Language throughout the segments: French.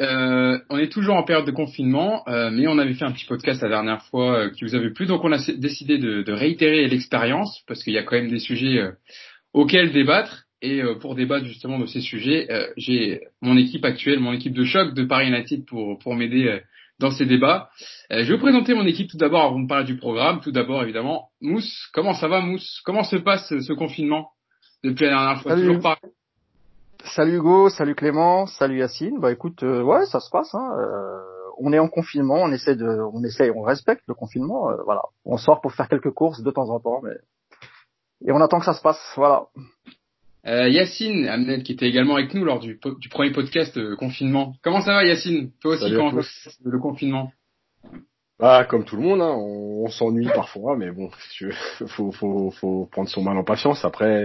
euh, on est toujours en période de confinement, euh, mais on avait fait un petit podcast la dernière fois euh, qui vous avait plu, donc on a décidé de, de réitérer l'expérience parce qu'il y a quand même des sujets euh, auxquels débattre. Et euh, pour débattre justement de ces sujets, j'ai mon équipe actuelle, mon équipe de choc de Paris United pour pour m'aider dans ces débats. je vais vous présenter mon équipe tout d'abord avant de parler du programme. Tout d'abord évidemment, Mousse, comment ça va Mousse? Comment se passe ce confinement? Depuis la dernière fois Toujours pareil Salut Hugo, salut Clément, salut Yacine. Bah écoute, euh, ouais, ça se passe. Hein. Euh, on est en confinement, on essaie de, on essaie, on respecte le confinement. Euh, voilà, on sort pour faire quelques courses de temps en temps, mais et on attend que ça se passe. Voilà. Yacine Amnel qui était également avec nous lors du, du premier podcast confinement. Comment ça va Yacine? Toi aussi comment le confinement? Bah, comme tout le monde, hein, on, s'ennuie parfois, mais bon, faut, faut, faut prendre son mal en patience. Après,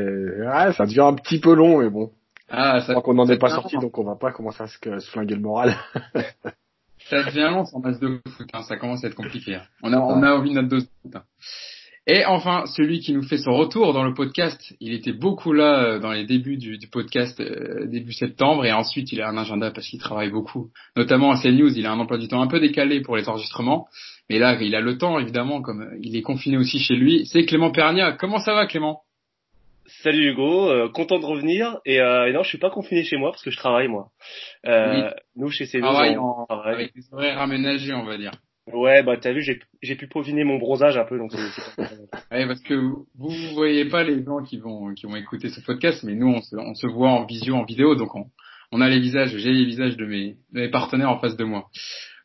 ça devient un petit peu long, mais bon, ah, ça, qu'on n'en est pas sorti, donc on va pas commencer à se, se flinguer le moral. ça devient long sans match de foot, hein, ça commence à être compliqué. Hein. On a, on a envie de notre dose de foot. Hein. Et enfin, celui qui nous fait son retour dans le podcast, il était beaucoup là euh, dans les débuts du, du podcast euh, début septembre, et ensuite il a un agenda parce qu'il travaille beaucoup, notamment à CNews, il a un emploi du temps un peu décalé pour les enregistrements, mais là il a le temps évidemment, comme il est confiné aussi chez lui. C'est Clément Pernia. Comment ça va Clément? Salut Hugo, euh, content de revenir. Et, euh, et, non, je suis pas confiné chez moi parce que je travaille moi. Euh, Nous chez travaille on, travaille. avec des horaires aménagés, on va dire. Ouais, bah t'as vu, j'ai pu peaufiner mon bronzage un peu, donc c'est. ouais, parce que vous, vous voyez pas les gens qui vont qui vont écouter ce podcast, mais nous on se, on se voit en visio, en vidéo, donc on, on a les visages, j'ai les visages de mes, de mes partenaires en face de moi.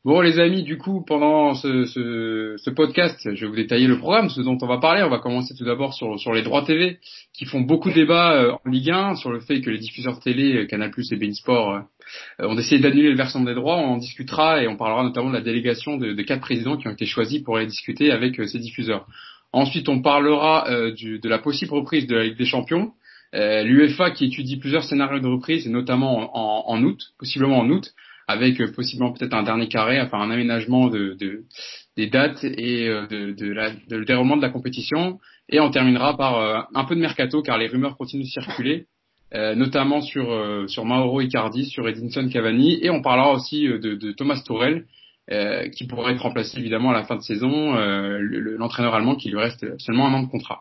Bon les amis, du coup, pendant ce, ce, ce, podcast, je vais vous détailler le programme, ce dont on va parler. On va commencer tout d'abord sur, sur les droits TV, qui font beaucoup de débats euh, en Ligue 1, sur le fait que les diffuseurs télé, euh, Canal+, et Bein Sport, euh, ont décidé d'annuler le versement des droits. On en discutera et on parlera notamment de la délégation de, de quatre présidents qui ont été choisis pour aller discuter avec ces diffuseurs. Ensuite, on parlera du, de la possible reprise de la Ligue des Champions. L'UEFA qui étudie plusieurs scénarios de reprise, et notamment en, en août, possiblement en août avec euh, possiblement peut-être un dernier carré, enfin un aménagement de, de des dates et euh, de, de, la, de, le déroulement de la compétition. Et on terminera par euh, un peu de mercato car les rumeurs continuent de circuler, notamment sur sur Mauro Icardi, sur Edinson Cavani, et on parlera aussi de, de Thomas Tourel. qui pourrait être remplacé évidemment à la fin de saison, l'entraîneur allemand qui lui reste seulement un an de contrat.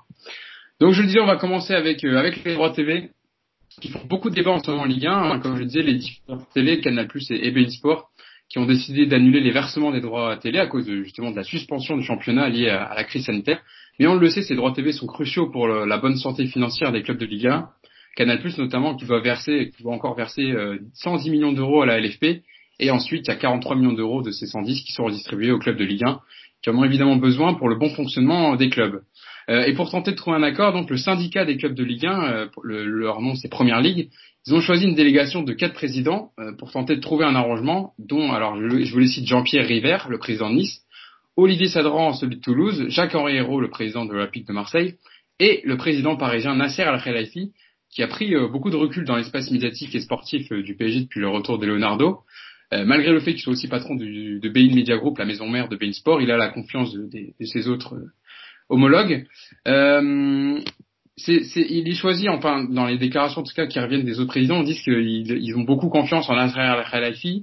Donc je le disais, on va commencer avec avec les droits TV qui font beaucoup de débats en ce moment en Ligue 1. Hein, comme je disais, les différentes télé, Canal+, et EBN Sport, qui ont décidé d'annuler les versements des droits à télé à cause de, justement de la suspension du championnat liée à, la crise sanitaire. Mais on le sait, ces droits TV sont cruciaux pour la bonne santé financière des clubs de Ligue 1. Canal+, notamment, qui doit verser, qui doit encore verser 110 euh, millions d'euros à la LFP. Et ensuite, il y a 43 millions d'euros de ces 110 qui sont redistribués aux clubs de Ligue 1, qui en ont évidemment besoin pour le bon fonctionnement des clubs. Euh, et pour tenter de trouver un accord, donc le syndicat des clubs de Ligue 1, euh, leur nom c'est Première Ligue, ils ont choisi une délégation de quatre présidents euh, pour tenter de trouver un arrangement, dont alors je, vous les cite Jean-Pierre River, le président de Nice, Olivier Sadran, celui de Toulouse, Jacques-Henri Hérault, le président de l'Olympique de Marseille, et le président parisien Nasser Al-Khelaifi, qui a pris beaucoup de recul dans l'espace médiatique et sportif du PSG depuis le retour de Leonardo. malgré le fait qu'il soit aussi patron du, de Bein Media Group, la maison mère de Bein Sport, il a la confiance de, de ses autres homologue. Euh, c'est, il est choisi, enfin, dans les déclarations en tout cas qui reviennent des autres présidents, on dit qu'ils ils ont beaucoup confiance en Nasser Al-Khelaifi.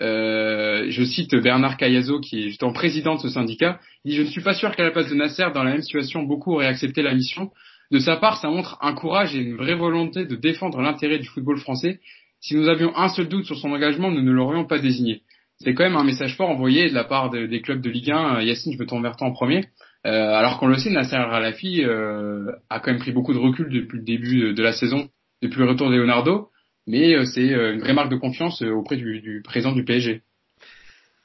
Euh, je cite Bernard Cayazo, qui est justement président de ce syndicat. Il dit Je ne suis pas sûr qu'à la place de Nasser, dans la même situation, beaucoup auraient accepté la mission. De sa part, ça montre un courage et une vraie volonté de défendre l'intérêt du football français. Si nous avions un seul doute sur son engagement, nous ne l'aurions pas désigné. C'est quand même un message fort envoyé de la part des clubs de Ligue 1. Yacine, je veux t'en vers toi en premier. Euh, alors qu'on le sait, Nasser Al-Khelaifi euh, a quand même pris beaucoup de recul depuis le début de la saison, depuis le retour de Leonardo, mais euh, c'est une vraie marque de confiance auprès du, du président du PSG.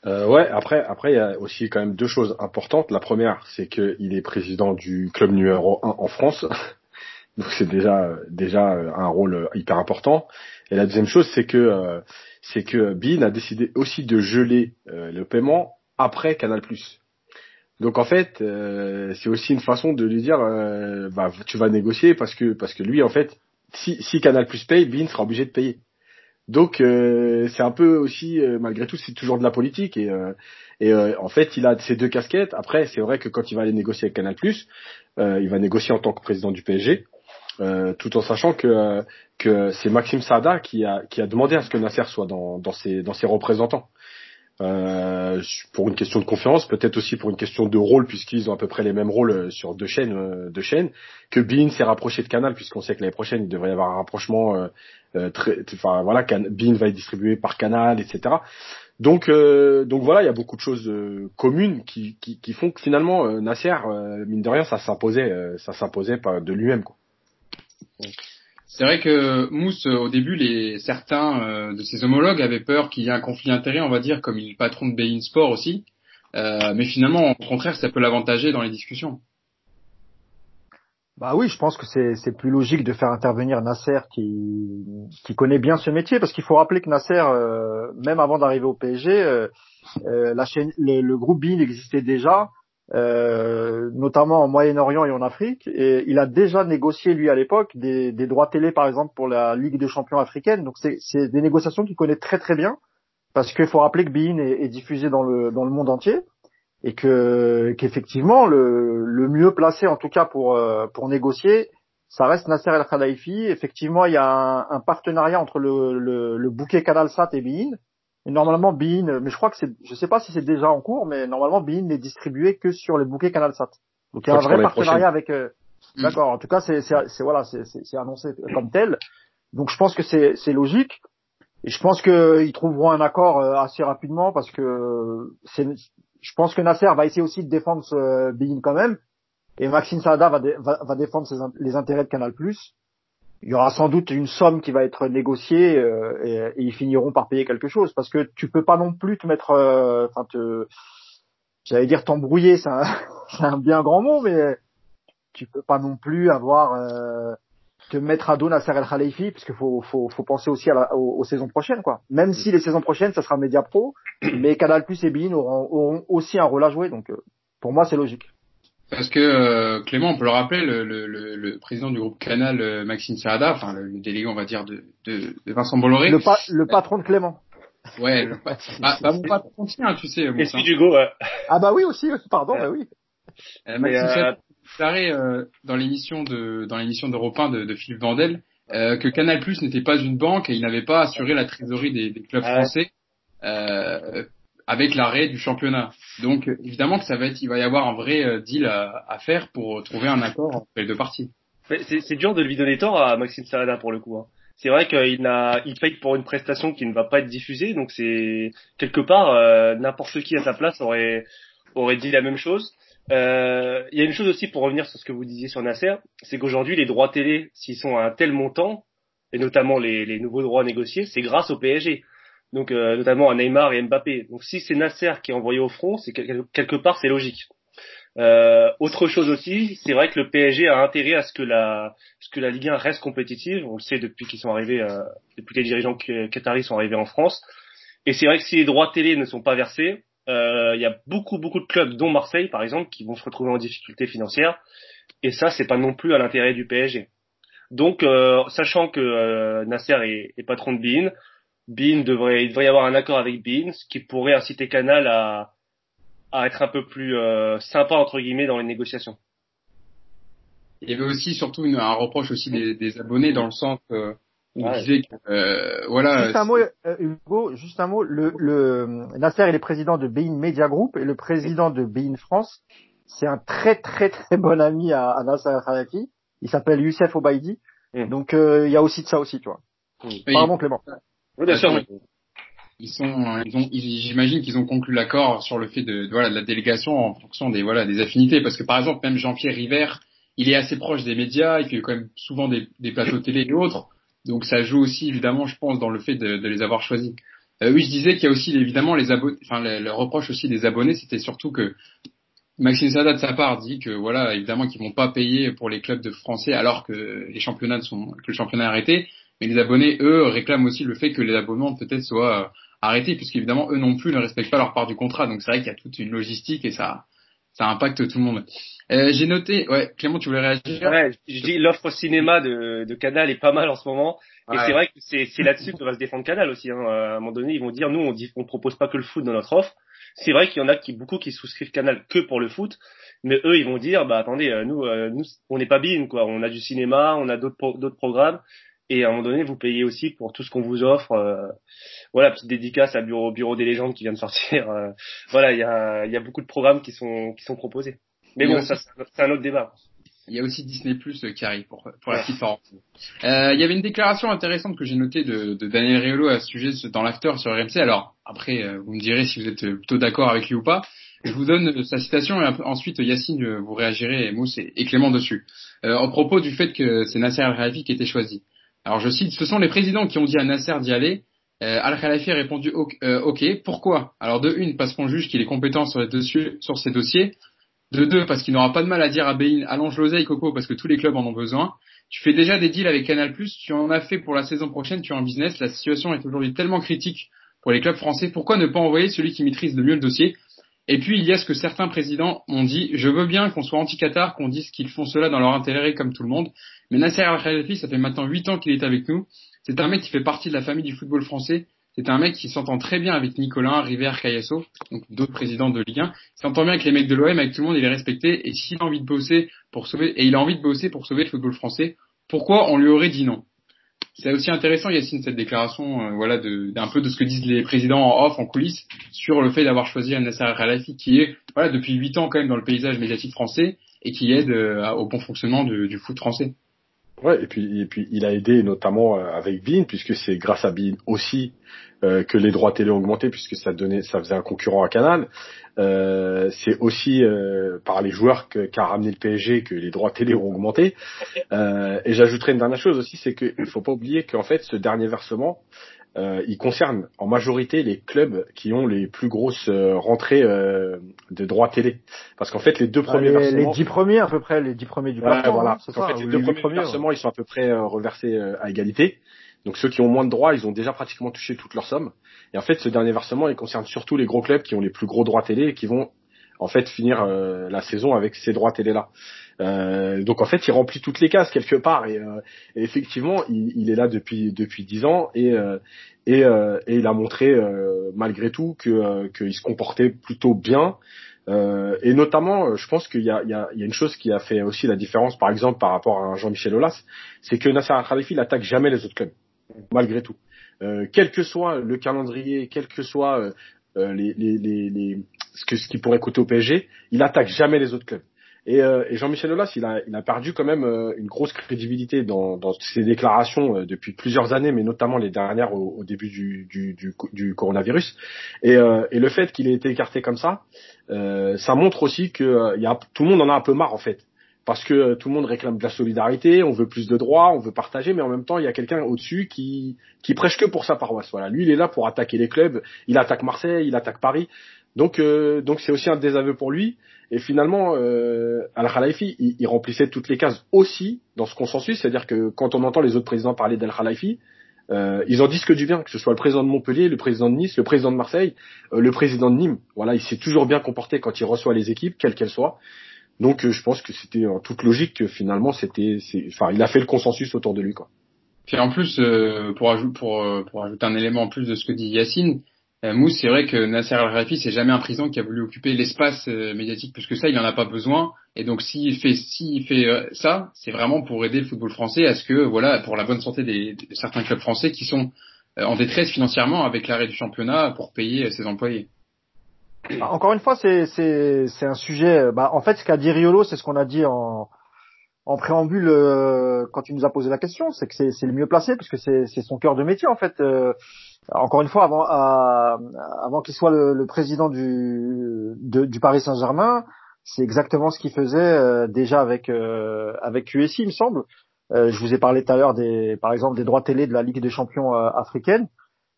Euh, ouais, après, après, il y a aussi quand même deux choses importantes. La première, c'est qu'il est président du club numéro 1 en France. Donc c'est déjà déjà un rôle hyper important. Et la deuxième chose, c'est que c'est que Bean a décidé aussi de geler le paiement après Canal+. Donc en fait, euh, c'est aussi une façon de lui dire, euh, bah, tu vas négocier parce que parce que lui en fait, si, si Canal Plus paye, Bean sera obligé de payer. Donc euh, c'est un peu aussi, malgré tout, c'est toujours de la politique et et en fait il a ces deux casquettes. Après c'est vrai que quand il va aller négocier avec Canal Plus, il va négocier en tant que président du PSG. euh, tout en sachant que que c'est Maxime Saada qui a qui a demandé à ce que Nasser soit dans dans ses dans ses représentants. Euh, pour une question de confiance, peut-être aussi pour une question de rôle, puisqu'ils ont à peu près les mêmes rôles euh, sur deux chaînes, euh, deux chaînes, que Bean s'est rapproché de Canal, puisqu'on sait que l'année prochaine il devrait y avoir un rapprochement. Euh, très, enfin voilà, Bean va être distribué par Canal, etc. Donc donc voilà, il y a beaucoup de choses communes qui, qui, qui font que finalement Nasser, mine de rien, ça s'imposait, ça s'imposait de lui-même quoi. C'est vrai que Mousse, au début, les certains euh, de ses homologues avaient peur qu'il y ait un conflit d'intérêts, on va dire, comme il est patron de Bein Sport aussi. Euh, mais finalement, au contraire, ça peut l'avantager dans les discussions. Bah oui, je pense que c'est plus logique de faire intervenir Nasser qui qui connaît bien ce métier parce qu'il faut rappeler que Nasser, euh, même avant d'arriver au PSG, la chaîne, le, le groupe Bein existait déjà euh, notamment en Moyen-Orient et en Afrique. Et il a déjà négocié, lui, à l'époque, des, des, droits télé, par exemple, pour la Ligue des champions africaine. Donc, c'est des négociations qu'il connaît très très bien, parce qu'il faut rappeler que Bein est, est, diffusé dans le, dans le monde entier, et que qu'effectivement, le, le mieux placé, en tout cas, pour, euh, pour négocier, ça reste Nasser El Khalifi. Effectivement, il y a un, un partenariat entre le, le, le bouquet CanalSat et Bein et normalement, Bein, mais je crois que c'est, je sais pas si c'est déjà en cours, mais normalement, Bein n'est distribué que sur les bouquets CanalSat. Donc il y a un vrai partenariat avec. Euh, mm. D'accord. En tout cas, c'est, c'est, voilà, c'est, c'est annoncé comme tel. Donc je pense que c'est, c'est logique. Et je pense qu'ils trouveront un accord euh, assez rapidement parce que c'est, je pense que Nasser va essayer aussi de défendre ce Bein quand même. Et Maxime Saada va, va, va défendre ses, les intérêts de Canal+ il y aura sans doute une somme qui va être négociée euh, et, ils finiront par payer quelque chose parce que tu peux pas non plus te mettre euh, enfin te j'allais dire t'embrouiller c'est un, un bien grand mot mais tu peux pas non plus avoir euh, te mettre à dos Nasser El Khalifi parce qu'il faut, faut, faut penser aussi à la, aux, saisons prochaines quoi. Même si les saisons prochaines ça sera Media Pro mais Canal Plus et Bein auront, auront, aussi un rôle à jouer donc pour moi c'est logique parce que euh, Clément, on peut le rappeler, le, le, le, président du groupe Canal, euh, Maxime Sarada, enfin le, délégué, on va dire, de, de, de Vincent Bolloré. Le, le patron de Clément. Ouais, le ah, bah, mon patron continue, tu sais. Et celui d'Hugo. Ah bah oui aussi, pardon, bah oui. Euh, Maxime Sarada, euh, dans l'émission de dans l'émission d'Europe 1 de, de Philippe Vandel, que Canal Plus n'était pas une banque et il n'avait pas assuré la trésorerie des, des clubs français. Euh, avec l'arrêt du championnat. Donc évidemment que ça va être, il va y avoir un vrai euh, deal à, à faire pour trouver un accord entre les deux parties. C'est dur de lui donner tort à Maxime Salada pour le coup. Hein. C'est vrai qu'il a, il paye pour une prestation qui ne va pas être diffusée, donc c'est quelque part euh, n'importe qui à sa place aurait aurait dit la même chose. Euh, il y a une chose aussi pour revenir sur ce que vous disiez sur Nasser, c'est qu'aujourd'hui les droits télé, s'ils sont à un tel montant, et notamment les, les nouveaux droits négociés, c'est grâce au PSG donc euh, notamment à Neymar et Mbappé. Donc si c'est Nasser qui est envoyé au front, c'est quelque part c'est logique. Euh, autre chose aussi, c'est vrai que le PSG a intérêt à ce que la ce que la Ligue 1 reste compétitive. On le sait depuis qu'ils sont arrivés, euh, depuis que les dirigeants qataris sont arrivés en France. Et c'est vrai que si les droits télé ne sont pas versés, euh, il y a beaucoup beaucoup de clubs, dont Marseille par exemple, qui vont se retrouver en difficulté financière. Et ça, c'est pas non plus à l'intérêt du PSG. Donc, euh, sachant que Nasser est, est patron de Bein, Bean devrait, il devrait y avoir un accord avec Bean, ce qui pourrait inciter Canal à, à être un peu plus euh, sympa entre guillemets dans les négociations. Il y avait aussi surtout une, un reproche aussi des, des, abonnés dans le sens euh, où on disait que euh, voilà. Juste un mot, euh, Hugo, juste un mot. Le, le Nasser il est président de Bein Media Group et le président de Bein France, c'est un très très très bon ami à, à Nasser Khalafi. Il s'appelle Youssef Obaidi. Mm. Donc euh, il y a aussi de ça aussi, tu vois. Mm. Pardon Clément. Oui, bien sûr. Ils sont, ils ont, j'imagine qu'ils ont conclu l'accord sur le fait de, voilà, de la délégation en fonction des, voilà, des affinités. Parce que par exemple, même Jean-Pierre River, il est assez proche des médias, il fait quand même souvent des, des plateaux télé et autres. Donc ça joue aussi évidemment, je pense, dans le fait de, de les avoir choisis. Euh, oui, je disais qu'il y a aussi évidemment les abonnés, enfin le, reproche aussi des abonnés, c'était surtout que Maxime Sada de sa part dit que voilà, évidemment qu'ils vont pas payer pour les clubs de français alors que les championnats sont, que le championnat est arrêté. Mais les abonnés, eux, réclament aussi le fait que les abonnements peut-être soient euh, arrêtés, puisqu'évidemment, eux non plus ne respectent pas leur part du contrat. Donc c'est vrai qu'il y a toute une logistique et ça, ça impacte tout le monde. Euh, j'ai noté, ouais, Clément, tu voulais réagir? Ouais, je dis l'offre cinéma de, de Canal est pas mal en ce moment. Et c'est vrai que c'est, là-dessus que va se défendre Canal aussi. Hein. À un moment donné, ils vont dire, nous, on dit, on propose pas que le foot dans notre offre. C'est vrai qu'il y en a qui beaucoup qui souscrivent Canal que pour le foot, mais eux, ils vont dire, bah attendez, euh, nous, euh, nous, on n'est pas bin quoi. On a du cinéma, on a d'autres d'autres programmes, et à un moment donné, vous payez aussi pour tout ce qu'on vous offre. Euh, voilà, petite dédicace à Bureau Bureau des légendes qui vient de sortir. voilà, il y a il y a beaucoup de programmes qui sont qui sont proposés. Mais bon, ça c'est un autre débat. Il y a aussi Disney Plus qui arrive pour, pour la petite Euh, il y avait une déclaration intéressante que j'ai notée de, de Daniel Riolo à ce sujet dans l'after sur RMC. Alors après, euh, vous me direz si vous êtes plutôt d'accord avec lui ou pas. Je vous donne sa citation et ensuite Yacine, vous réagirez Mousse et, Clément dessus. Euh, au propos du fait que c'est Nasser Al-Khalafi qui était choisi. Alors je cite, ce sont les présidents qui ont dit à Nasser d'y aller. Euh, Al-Khalafi a répondu euh, OK. Pourquoi? Alors de une, parce qu'on juge qu'il est compétent sur, les dossiers, ces dossiers. De deux, parce qu'il n'aura pas de mal à dire à Bein, allonge l'oseille Coco, parce que tous les clubs en ont besoin. Tu fais déjà des deals avec Canal+, tu en as fait pour la saison prochaine, tu es en business. La situation est aujourd'hui tellement critique pour les clubs français. Pourquoi ne pas envoyer celui qui maîtrise le mieux le dossier? Et puis il y a ce que certains présidents ont dit. Je veux bien qu'on soit anti-Qatar, qu'on dise qu'ils font cela dans leur intérêt comme tout le monde. Mais Nasser Al-Khelaifi, ça fait maintenant 8 ans qu'il est avec nous. C'est un mec qui fait partie de la famille du football français. C'est un mec qui s'entend très bien avec Nicolas, River, Cayasso, donc d'autres présidents de Ligue 1. Il s'entend bien avec les mecs de l'OM, avec tout le monde, il est respecté. Et s'il a envie de bosser pour sauver, et il a envie de bosser pour sauver le football français, pourquoi on lui aurait dit non? C'est aussi intéressant, Yacine, cette déclaration, euh, voilà, d'un peu de ce que disent les présidents en off, en coulisses, sur le fait d'avoir choisi Nasser Khalafi, qui est, voilà, depuis 8 ans quand même dans le paysage médiatique français et qui aide euh, au bon fonctionnement du foot français. Ouais, et puis, et puis il a aidé notamment euh, avec Bean, puisque c'est grâce à Bean aussi euh, que les droits télé ont augmenté, puisque ça donnait, ça faisait un concurrent à Canal. Euh, c'est aussi par les joueurs qu'a ramené le PSG que les droits télé ont augmenté. Et j'ajouterai une dernière chose aussi, c'est qu'il faut pas oublier qu'en fait ce dernier versement, euh, il concerne en majorité les clubs qui ont les plus grosses euh, rentrées euh, de droits télé. Parce qu'en fait, les deux premiers les, versements... Les dix premiers, à peu près, les dix premiers du plafond. voilà. Hein, en fait, les deux premiers versements, ils sont à peu près reversés à égalité. Donc ceux qui ont moins de droits, ils ont déjà pratiquement touché toute leur somme. Et en fait, ce dernier versement, il concerne surtout les gros clubs qui ont les plus gros droits télé et qui vont en fait finir la saison avec ces droits télé là. Euh, donc en fait, il remplit toutes les cases quelque part et, euh, effectivement, il, est là depuis depuis dix ans et euh, et, euh, et, il a montré malgré tout que qu'il se comportait plutôt bien. et notamment, je pense qu'il y a, il y, a, il y a une chose qui a fait aussi la différence, par exemple, par rapport à Jean-Michel Aulas, c'est que Nasser Al-Khalifi n'attaque jamais les autres clubs, malgré tout. quel que soit le calendrier, quel que soit les, les, les, les, ce, que, ce qui pourrait coûter au PSG, il attaque jamais les auautres clubs. Et, euh, et Jean-Michel Aulas, il a, il a perdu quand même euh, une grosse crédibilité dans, dans ses déclarations euh, depuis plusieurs années, mais notamment les dernières au, au début du, du, du, du, coronavirus. Et, et le fait qu'il ait été écarté comme ça, ça montre aussi que y a, tout le monde en a un peu marre en fait. Parce que tout le monde réclame de la solidarité, on veut plus de droits, on veut partager, mais en même temps, il y a quelqu'un au-dessus qui, qui prêche que pour sa paroisse. Voilà, lui, il est là pour attaquer les clubs. Il attaque Marseille, il attaque Paris. Donc, donc c'est aussi un désaveu pour lui. Et finalement, euh, Al-Khalifi, il, remplissait toutes les cases aussi dans ce consensus, c'est-à-dire que quand on entend les autres présidents parler d'Al-Khalifi, euh, ils en disent que du bien, que ce soit le président de Montpellier, le président de Nice, le président de Marseille, euh, le président de Nîmes. Voilà, il s'est toujours bien comporté quand il reçoit les équipes, quelles qu'elles soient. Donc, euh, je pense que c'était en toute logique que finalement, c'était, enfin, il a fait le consensus autour de lui, quoi. Puis en plus, euh, pour, pour, pour ajouter un élément en plus de ce que dit Yacine, euh, Mousse, c'est vrai que Nasser Al-Khelaifi, c'est jamais un président qui a voulu occuper l'espace euh, médiatique plus que ça, il n'en a pas besoin. Et donc s'il fait s'il fait euh, ça, c'est vraiment pour aider le football français à ce que voilà, pour la bonne santé des, de certains clubs français qui sont en détresse financièrement avec l'arrêt du championnat pour payer ses employés. Encore une fois, c'est un sujet. Bah, en fait, ce qu'a dit Riolo, c'est ce qu'on a dit en en préambule quand tu nous as posé la question, c'est que c'est le mieux placé puisque c'est son cœur de métier en fait encore une fois, avant, avant qu'il soit le, président du, du Paris Saint-Germain, c'est exactement ce qu'il faisait euh, déjà avec euh, avec QSI, il me semble. Euh, je vous ai parlé tout à l'heure des, par exemple, des droits télé de la Ligue des Champions africaine,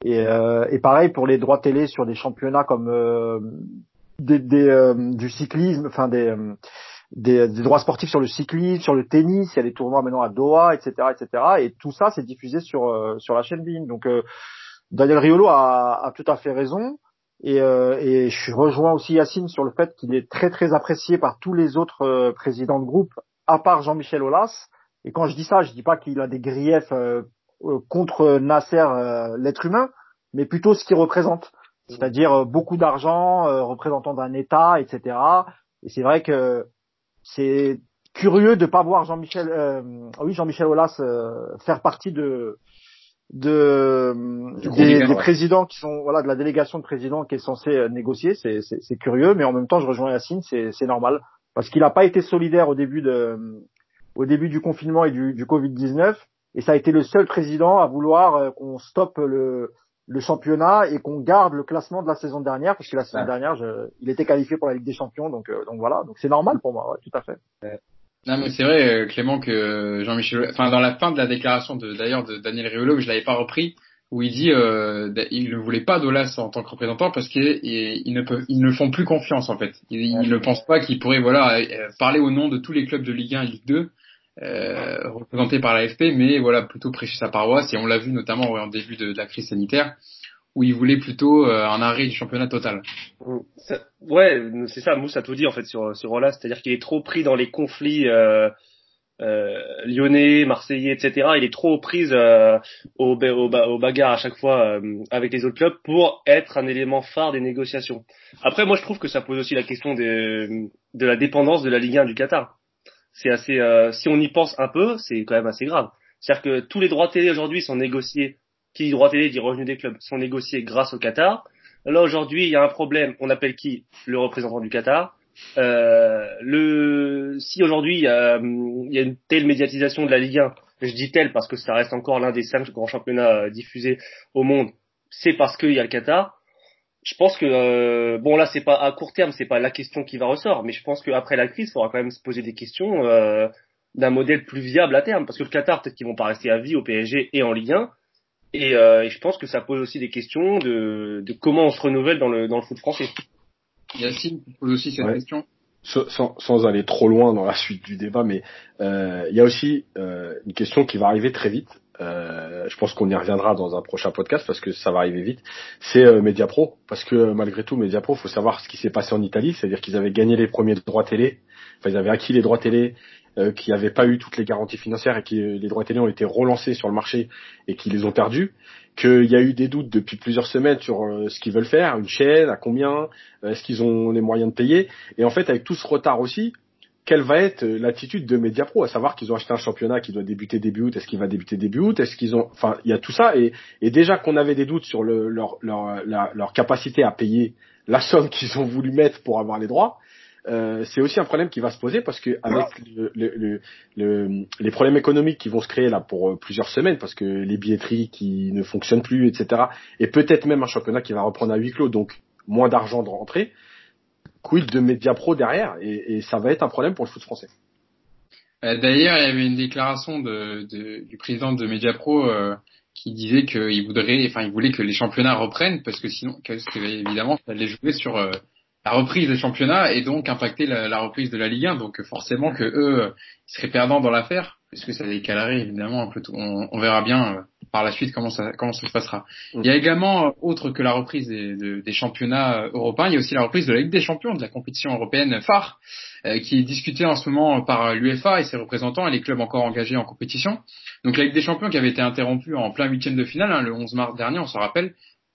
et, et pareil pour les droits télé sur des championnats comme des, des du cyclisme, enfin des, des, des droits sportifs sur le cyclisme, sur le tennis, il y a des tournois maintenant à Doha, etc., etc. Et tout ça, c'est diffusé sur sur la chaîne BIN. Donc Daniel Riolo a, a, tout à fait raison. Et, euh, et je rejoins aussi Yacine sur le fait qu'il est très très apprécié par tous les autres euh, présidents de groupe, à part Jean-Michel Aulas. Et quand je dis ça, je dis pas qu'il a des griefs euh, contre Nasser, l'être humain, mais plutôt ce qu'il représente, c'est-à-dire beaucoup d'argent, représentant d'un État, etc. Et c'est vrai que c'est curieux de pas voir Jean-Michel, oui Jean-Michel Aulas faire partie de de des, des présidents qui sont voilà de la délégation de présidents qui est censée euh, négocier. C'est c'est curieux mais en même temps je rejoins Yacine c'est c'est normal. Parce qu'il n'a pas été solidaire au début de au début du confinement et du, du Covid 19 et ça a été le seul président à vouloir euh, qu'on stoppe le le championnat et qu'on garde le classement de la saison dernière parce que la saison dernière je, il était qualifié pour la Ligue des Champions donc euh, donc voilà. Donc c'est normal pour moi ouais, tout à fait. Non mais c'est vrai euh, Clément que Jean-Michel, enfin dans la fin de la déclaration de d'ailleurs de Daniel Riolo, je l'avais pas repris, où il dit euh, il ne voulait pas d'Olas en tant que représentant parce qu'ils ils ne peuvent, ils ne font plus confiance en fait. Ils, ne pensent pas qu'ils pourraient voilà euh, parler au nom de tous les clubs de Ligue 1 et Ligue 2 euh, représentés par l'AFP, mais voilà plutôt prêcher sa paroisse et on l'a vu notamment en début de, la crise sanitaire où il voulait plutôt euh, un arrêt du championnat total. ouais, c'est ça, Mousse a tout dit en fait sur sur Roland, c'est-à-dire qu'il est trop pris dans les conflits euh, euh, lyonnais, marseillais, etc. Il est trop pris euh, au, au, au, bagarre à chaque fois avec les autres clubs pour être un élément phare des négociations. Après, moi je trouve que ça pose aussi la question de, de la dépendance de la Ligue 1 du Qatar. C'est assez, euh, si on y pense un peu, c'est quand même assez grave. C'est-à-dire que tous les droits télé aujourd'hui sont négociés qui dit droit télé dit revenus des clubs sont négociés grâce au Qatar. Là aujourd'hui, il y a un problème. On appelle qui? Le représentant du Qatar. Euh, le si aujourd'hui il y, a, y a une telle médiatisation de la Ligue 1, je dis telle parce que ça reste encore l'un des cinq grands championnats euh, diffusés au monde, c'est parce qu'il y a le Qatar. Je pense que euh, bon là c'est pas à court terme, c'est pas la question qui va ressort, mais je pense qu'après la crise, il faudra quand même se poser des questions euh, d'un modèle plus viable à terme, parce que le Qatar peut-être qu'ils vont pas rester à vie au PSG et en Ligue 1, et, euh, et, je pense que ça pose aussi des questions de, de, comment on se renouvelle dans le, dans le foot français. Yacine pose aussi cette question? Sans, sans, aller trop loin dans la suite du débat, mais euh, il y a aussi euh, une question qui va arriver très vite. Euh, je pense qu'on y reviendra dans un prochain podcast parce que ça va arriver vite. C'est euh, Mediapro, parce que malgré tout, Mediapro, faut savoir ce qui s'est passé en Italie, c'est-à-dire qu'ils avaient gagné les premiers droits télé, enfin ils avaient acquis les droits télé, euh, qui n'avaient pas eu toutes les garanties financières et qui les droits télé ont été relancés sur le marché et qui les ont perdus, qu'il y a eu des doutes depuis plusieurs semaines sur euh, ce qu'ils veulent faire, une chaîne, à combien, euh, est-ce qu'ils ont les moyens de payer, et en fait avec tout ce retard aussi, quelle va être l'attitude de Mediapro, à savoir qu'ils ont acheté un championnat qui doit débuter début août, est-ce qu'il va débuter début août, est-ce qu'ils ont, enfin, il y a tout ça, et, et déjà qu'on avait des doutes sur le, leur, leur, leur capacité à payer la somme qu'ils ont voulu mettre pour avoir les droits, euh, c'est aussi un problème qui va se poser parce que avec le, le, le, les problèmes économiques qui vont se créer là pour euh, plusieurs semaines, parce que les billetteries qui ne fonctionnent plus, etc., et peut-être même un championnat qui va reprendre à huis clos, donc moins d'argent de rentrée, quid de Media Pro derrière, et, et, ça va être un problème pour le foot français. Euh, d'ailleurs, il y avait une déclaration de, de, du président de Mediapro euh, qui disait qu'il voudrait, enfin, il voulait que les championnats reprennent parce que sinon, parce que, évidemment, ça allait jouer sur euh, la reprise des championnats et donc impacter la, la, reprise de la Ligue 1. Donc forcément que eux ils seraient perdants dans l'affaire, puisque ça décalerait évidemment un peu tout. On, on verra bien euh, par la suite comment ça comment ça se passera. Il y a également euh, autre que la reprise des, des, championnats euh, européens, il y a aussi la reprise de la Ligue des Champions, de la compétition européenne phare, qui est discutée en ce moment par l'UEFA et ses représentants et les clubs encore engagés en compétition. Donc la Ligue des Champions qui avait été interrompue en plein huitième de finale, hein, le 11 mars dernier, on se rappelle,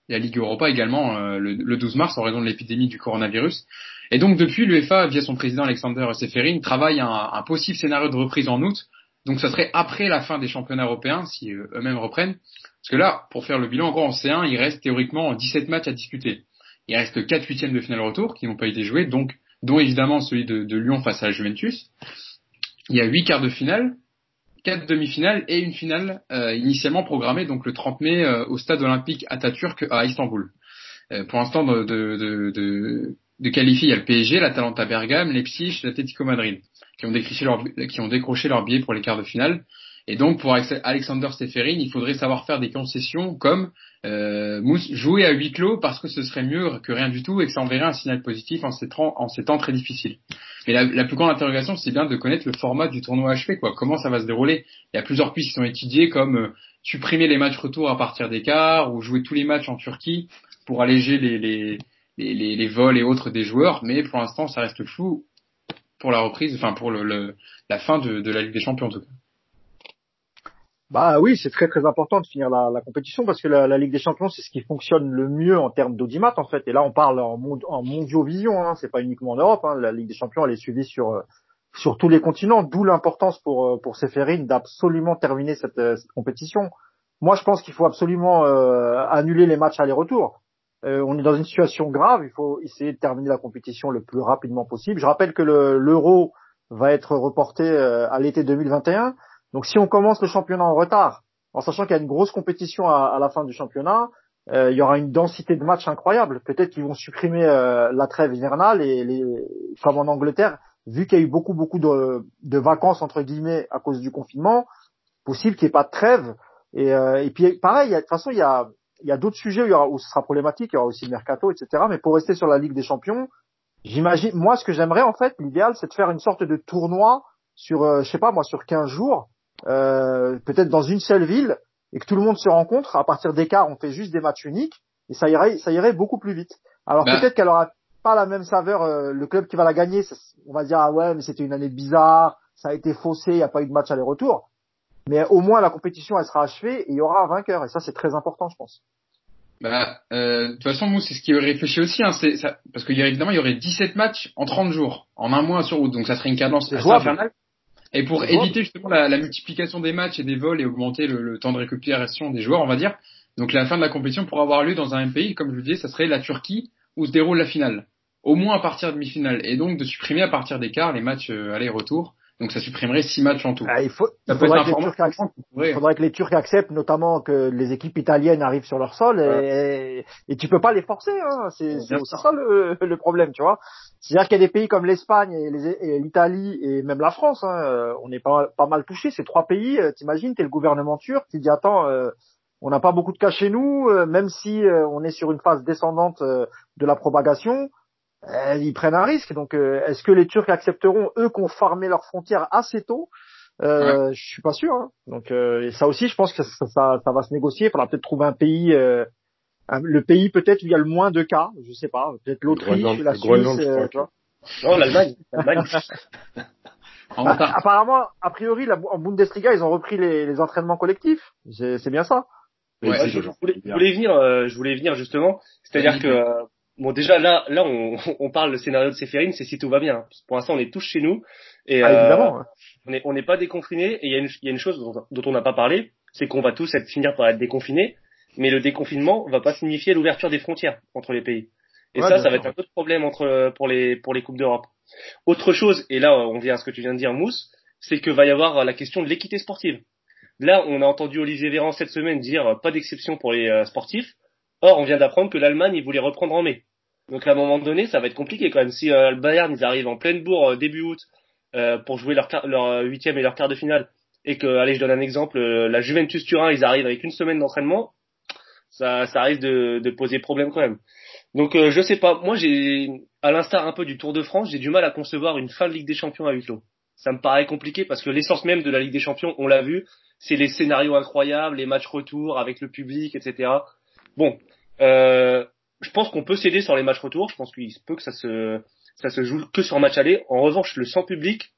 la Ligue Europa également euh, le, 12 mars en raison de l'épidémie du coronavirus. Et donc depuis, l'UEFA, via son président Alexander Seferin, travaille un, un possible scénario de reprise en août. Donc ça serait après la fin des championnats européens, si euh, eux-mêmes reprennent. Parce que là, pour faire le bilan, en gros, en C1, il reste théoriquement 17 matchs à disputer. Il reste 4 huitièmes de finale retour qui n'ont pas été joués, donc dont évidemment celui de, Lyon face à la Juventus. Il y a 8 quarts de finale, quatre demi-finales et une finale euh, initialement programmée donc le 30 mai euh, au stade olympique Atatürk à Istanbul. Euh, pour l'instant de, de, de, de qualifier, il y a le PSG, l'Atalanta Bergame, Leipzig, l'Atlético Madrid qui ont décroché leur qui ont décroché leur billet pour les quarts de finale. Et donc pour Alexander Seferin, il faudrait savoir faire des concessions comme euh, jouer à huis clos parce que ce serait mieux que rien du tout et que ça enverrait un signal positif en ces, en ces temps très difficiles. Mais la, la plus grande interrogation, c'est bien de connaître le format du tournoi achevé, quoi. Comment ça va se dérouler? Il y a plusieurs pistes qui sont étudiées, comme euh, supprimer les matchs retour à partir des quarts ou jouer tous les matchs en Turquie pour alléger les, les, les, les, les, vols et autres des joueurs, mais pour l'instant, ça reste flou pour la reprise, enfin pour le, le la fin de, de, la Ligue des Champions en tout cas. Bah oui, c'est très très important de finir la, la compétition parce que la, la, Ligue des Champions c'est ce qui fonctionne le mieux en termes d'audimat en fait. Et là on parle en, en mondiovision, hein, c'est pas uniquement en Europe. Hein. La Ligue des Champions elle est suivie sur sur tous les continents, d'où l'importance pour pour Seferin d'absolument terminer cette, cette compétition. Moi je pense qu'il faut absolument euh, annuler les matchs aller-retour. Euh, on est dans une situation grave, il faut essayer de terminer la compétition le plus rapidement possible. Je rappelle que l'euro va être reporté euh, à l'été 2021. Donc si on commence le championnat en retard, en sachant qu'il y a une grosse compétition à, à la fin du championnat, euh, il y aura une densité de matchs incroyable. Peut-être qu'ils vont supprimer euh, la trêve hivernale et les, comme en Angleterre, vu qu'il y a eu beaucoup beaucoup de, de, vacances entre guillemets à cause du confinement, possible qu'il n'y ait pas de trêve. Et, euh, et puis pareil, de toute façon il y a il y a d'autres sujets où, il y aura, où ce sera problématique, il y aura aussi le mercato, etc. Mais pour rester sur la Ligue des Champions, j'imagine, moi, ce que j'aimerais en fait, l'idéal, c'est de faire une sorte de tournoi sur, euh, je sais pas, moi, sur 15 jours, euh, peut-être dans une seule ville, et que tout le monde se rencontre. À partir d'écart, on fait juste des matchs uniques, et ça irait, ça irait beaucoup plus vite. Alors ben. peut-être qu'elle aura pas la même saveur. Euh, le club qui va la gagner, on va dire ah ouais, mais c'était une année bizarre, ça a été faussé, il n'y a pas eu de match aller-retour mais au moins la compétition elle sera achevée et il y aura un vainqueur. Et ça c'est très important je pense. Bah, euh, de toute façon, nous, c'est ce qui est réfléchi aussi, hein, c'est ça, parce qu'il y a évidemment, il y aurait 17 matchs en 30 jours, en un mois sur route, donc ça serait une cadence assez infernale. Et pour éviter justement la, la, multiplication des matchs et des vols et augmenter le, le, temps de récupération des joueurs, on va dire, donc la fin de la compétition pourrait avoir lieu dans un pays, comme je le disais, ça serait la Turquie où se déroule la finale, au moins à partir de demi-finale, et donc de supprimer à partir des quarts les matchs euh, aller-retour donc ça supprimerait six matchs en tout. Ah, il, faut, il, faudrait que Turcs acceptent, il, faudrait que les Turcs acceptent, notamment que les équipes italiennes arrivent sur leur sol et, et, tu peux pas les forcer. Hein. C'est ça le, le, problème, tu vois. C'est-à-dire qu'il y a des pays comme l'Espagne et l'Italie et même la France, hein, euh, on est pas, pas mal touchés. Ces trois pays, euh, t'imagines, t'es le gouvernement turc qui dit attends, euh, on n'a pas beaucoup de cas chez nous, même si on est sur une phase descendante de la propagation ils prennent un risque. Donc, euh, est-ce que les Turcs accepteront eux qu'on farmé leurs frontières assez tôt? Euh, Je suis pas sûr. Hein. Donc, euh, ça aussi, je pense que ça, ça, ça va se négocier. Il faudra peut-être trouver un pays, le pays peut-être où il y a le moins de cas. Je sais pas. Peut-être l'Autriche, la Suisse. tu vois. Non, l'Allemagne. apparemment, a priori, la, en Bundesliga, ils ont repris les, les entraînements collectifs. C'est bien ça. Ouais, je, voulais, je, voulais, venir, je voulais venir justement. C'est-à-dire que Bon, déjà là, là, on, on parle le scénario de Seferin, c'est si tout va bien. Pour l'instant, on est tous chez nous et ah, évidemment, euh, on n'est on pas déconfinés. Et il y a une, il y a une chose dont, dont on n'a pas parlé, c'est qu'on va tous être, finir par être déconfinés, mais le déconfinement va pas signifier l'ouverture des frontières entre les pays. Et ça, ça va être un autre problème entre pour les pour les coupes d'Europe. Autre chose, et là, on vient à ce que tu viens de dire, Mousse, c'est que va y avoir la question de l'équité sportive. Là, on a entendu Olivier Véran cette semaine dire pas d'exception pour les euh, sportifs. Or, on vient d'apprendre que l'Allemagne, ils voulaient reprendre en mai. Donc à un moment donné, ça va être compliqué quand même. Si euh, le Bayern, ils arrivent en pleine bourre euh, début août euh, pour jouer leur, leur huitième et leur quart de finale, et que, allez, je donne un exemple, la Juventus Turin, ils arrivent avec une semaine d'entraînement, ça, ça risque de, de poser problème quand même. Donc je sais pas, moi j'ai, à l'instar un peu du Tour de France, j'ai du mal à concevoir une fin de Ligue des Champions à huis clos. Ça me paraît compliqué parce que l'essence même de la Ligue des Champions, on l'a vu, c'est les scénarios incroyables, les matchs retour avec le public, etc. Bon, euh, je pense qu'on peut céder sur les matchs retour. Je pense qu'il se peut que ça se ça se joue que sur match aller. En revanche, le sans public,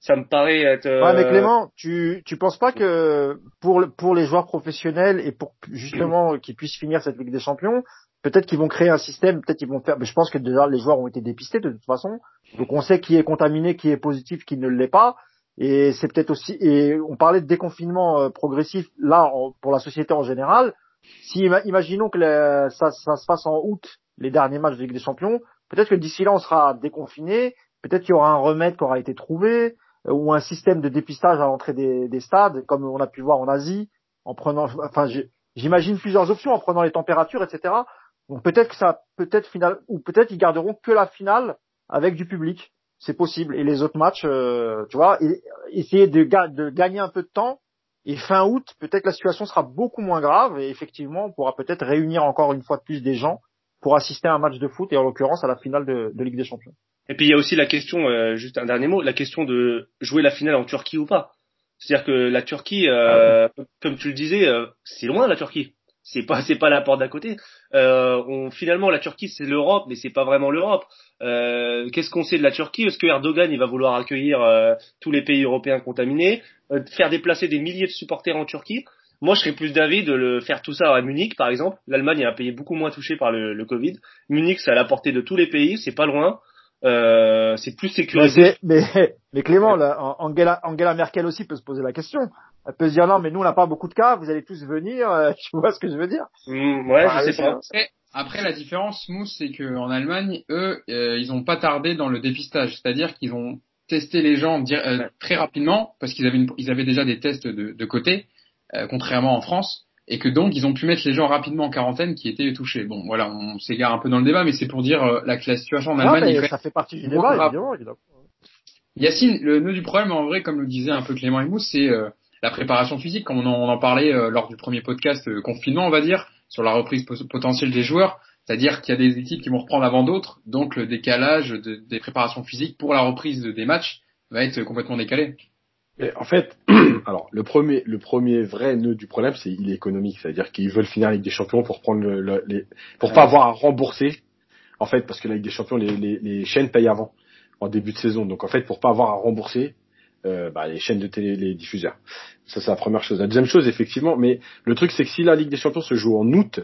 ça me paraît être. Ouais, mais euh, Clément, tu tu penses pas que pour pour les joueurs professionnels et pour justement qu'ils puissent finir cette Ligue des Champions, peut-être qu'ils vont créer un système, peut-être qu'ils vont faire. Mais je pense que déjà les joueurs ont été dépistés de toute façon, donc on sait qui est contaminé, qui est positif, qui ne l'est pas. Et c'est peut-être aussi. Et on parlait de déconfinement euh, progressif là pour la société en général si imaginons que ça, ça, se passe en août, les derniers matchs de Ligue des Champions, peut-être que d'ici là sera déconfiné, peut-être qu'il y aura un remède qui aura été trouvé, euh, ou un système de dépistage à l'entrée des, des, stades, comme on a pu voir en Asie, en prenant, enfin j'imagine plusieurs options, en prenant les températures, etc. Donc peut-être que ça, peut-être final, ou peut-être ils garderont que la finale avec du public, c'est possible, et les autres matchs, euh, tu vois, essayer de gagner un peu de temps et fin août, peut-être la situation sera beaucoup moins grave et effectivement, on pourra peut-être réunir encore une fois de plus des gens pour assister à un match de foot et en l'occurrence à la finale de, de, Ligue des Champions. Et puis il y a aussi la question, euh, juste un dernier mot, la question de jouer la finale en Turquie ou pas. C'est-à-dire que la Turquie, euh, ah comme tu le disais, euh, c'est loin la Turquie. C'est pas c'est pas la porte d'à côté. Euh, on, finalement, la Turquie c'est l'Europe, mais c'est pas vraiment l'Europe. Euh, Qu'est-ce qu'on sait de la Turquie? Est-ce que Erdogan il va vouloir accueillir euh, tous les pays européens contaminés, euh, faire déplacer des milliers de supporters en Turquie? Moi, je serais plus d'avis de le faire tout ça à Munich, par exemple. L'Allemagne a un pays beaucoup moins touché par le Covid. Munich, c'est à la portée de tous les pays, c'est pas loin. Euh, c'est plus sécurisé. Mais, mais, mais Clément, là, Angela, Angela Merkel aussi peut se poser la question. Elle peut se dire non, mais nous on n'a pas beaucoup de cas, vous allez tous venir. euh, tu vois ce que je veux dire? Mm, ouais, je sais pas. Après, après, la différence, Mousse, c'est que en Allemagne, eux, euh, ils ont pas tardé dans le dépistage, c'est-à-dire qu'ils ont testé les gens euh, très rapidement parce qu'ils avaient, une- ils avaient déjà des tests de, de côté, euh, contrairement en France, et que donc ils ont pu mettre les gens rapidement en quarantaine qui étaient touchés. Bon, voilà, on s'égare un peu dans le débat, mais c'est pour dire euh, la, la situation en Non, Allemagne. mais ça fait partie du débat, évidemment. évidemment. Yacine, le nœud du problème, en vrai, comme le disait un peu Clément et Mousse, c'est euh, la préparation physique, comme on en, on en parlait euh, lors du premier podcast euh, confinement, on va dire, sur la reprise po- potentielle des joueurs. C'est-à-dire qu'il y a des équipes qui vont reprendre avant d'autres, donc le décalage de- des préparations physiques pour la reprise de- des matchs va être complètement décalé. Mais en fait, alors le premier, le premier vrai nœud du problème, c'est il est économique, c'est-à-dire qu'ils veulent finir avec des champions pour prendre le, le- les, pour pas avoir à rembourser, en fait, parce que la Ligue des Champions, les, les, les chaînes payent avant, en début de saison, donc en fait, pour pas avoir à rembourser, euh, bah, les chaînes de télé, les diffuseurs. Ça, c'est la première chose. La deuxième chose, effectivement, mais le truc, c'est que si la Ligue des Champions se joue en août,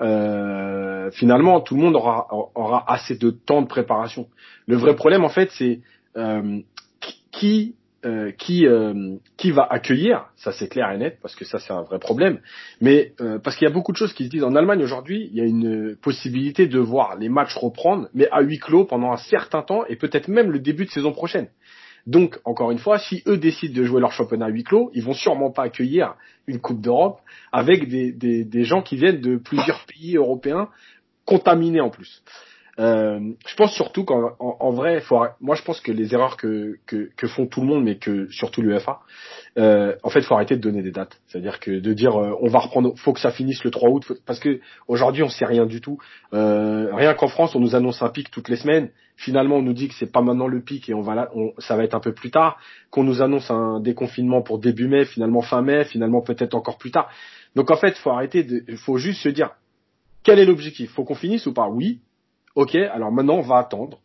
euh, finalement, tout le monde aura, aura assez de temps de préparation. Le vrai problème, en fait, c'est euh, qui euh, qui euh, qui va accueillir, ça c'est clair et net parce que ça c'est un vrai problème. Mais euh, parce qu'il y a beaucoup de choses qui se disent en Allemagne aujourd'hui, il y a une possibilité de voir les matchs reprendre, mais à huis clos pendant un certain temps et peut-être même le début de saison prochaine. Donc encore une fois, si eux décident de jouer leur championnat à huis clos, ils vont sûrement pas accueillir une Coupe d'Europe avec des, des, des gens qui viennent de plusieurs pays européens contaminés en plus. Euh, je pense surtout qu'en en, en vrai, faut moi je pense que les erreurs que, que, que font tout le monde, mais que surtout l'UEFA, euh, en fait, faut arrêter de donner des dates. C'est-à-dire que de dire euh, on va reprendre, faut que ça finisse le 3 août, faut- parce que aujourd'hui on sait rien du tout. Euh, rien qu'en France, on nous annonce un pic toutes les semaines. Finalement, on nous dit que c'est pas maintenant le pic et on va là, on- ça va être un peu plus tard. Qu'on nous annonce un déconfinement pour début mai, finalement fin mai, finalement peut-être encore plus tard. Donc en fait, faut arrêter de, faut juste se dire quel est l'objectif? Faut qu'on finisse ou pas? Oui. Ok. Alors maintenant, on va attendre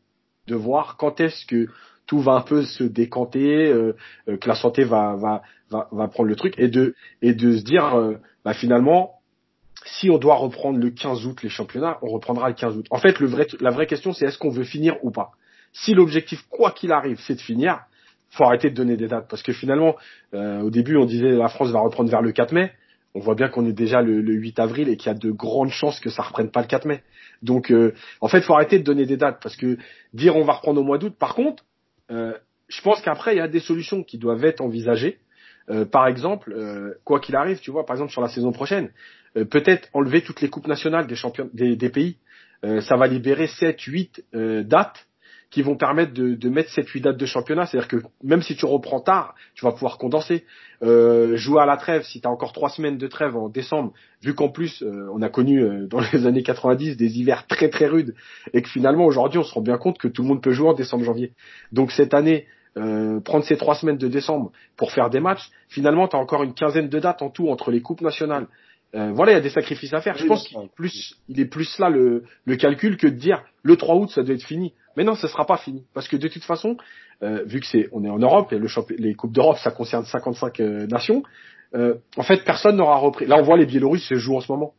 de voir quand est-ce que tout va un peu se décanter, euh, euh, que la santé va, va va va prendre le truc et de et de se dire euh, bah finalement si on doit reprendre le 15 août les championnats, on reprendra le 15 août. En fait, le vrai, la vraie question, c'est est-ce qu'on veut finir ou pas? Si l'objectif, quoi qu'il arrive, c'est de finir, faut arrêter de donner des dates parce que finalement, euh, au début, on disait la France va reprendre vers le 4 mai. On voit bien qu'on est déjà le, le 8 avril et qu'il y a de grandes chances que ça reprenne pas le 4 mai. Donc, euh, en fait, faut arrêter de donner des dates parce que dire on va reprendre au mois d'août. Par contre, euh, je pense qu'après, il y a des solutions qui doivent être envisagées. Euh, par exemple, quoi qu'il arrive, tu vois, par exemple sur la saison prochaine, peut-être enlever toutes les coupes nationales des champions des, des pays. Ça va libérer 7, 8 euh, dates qui vont permettre de, de mettre 7, 8 dates de championnat. C'est-à-dire que même si tu reprends tard, tu vas pouvoir condenser. Euh, jouer à la trêve, si tu as encore trois semaines de trêve en décembre, vu qu'en plus euh, on a connu euh, dans les années 90 des hivers très très rudes et que finalement aujourd'hui on se rend bien compte que tout le monde peut jouer en décembre janvier. Donc cette année, euh, prendre ces trois semaines de décembre pour faire des matchs, finalement tu as encore une quinzaine de dates en tout entre les coupes nationales. Euh, voilà, il y a des sacrifices à faire. Je Oui, pense qu'il est plus, il est plus là le, le calcul que de dire le 3 août ça doit être fini. Mais non, ce sera pas fini parce que de toute façon, euh, vu que c'est, on est en Europe et le les coupes d'Europe ça concerne 55 euh, nations, euh, en fait personne n'aura repris. Là on voit les Biélorusses se jouent en ce moment.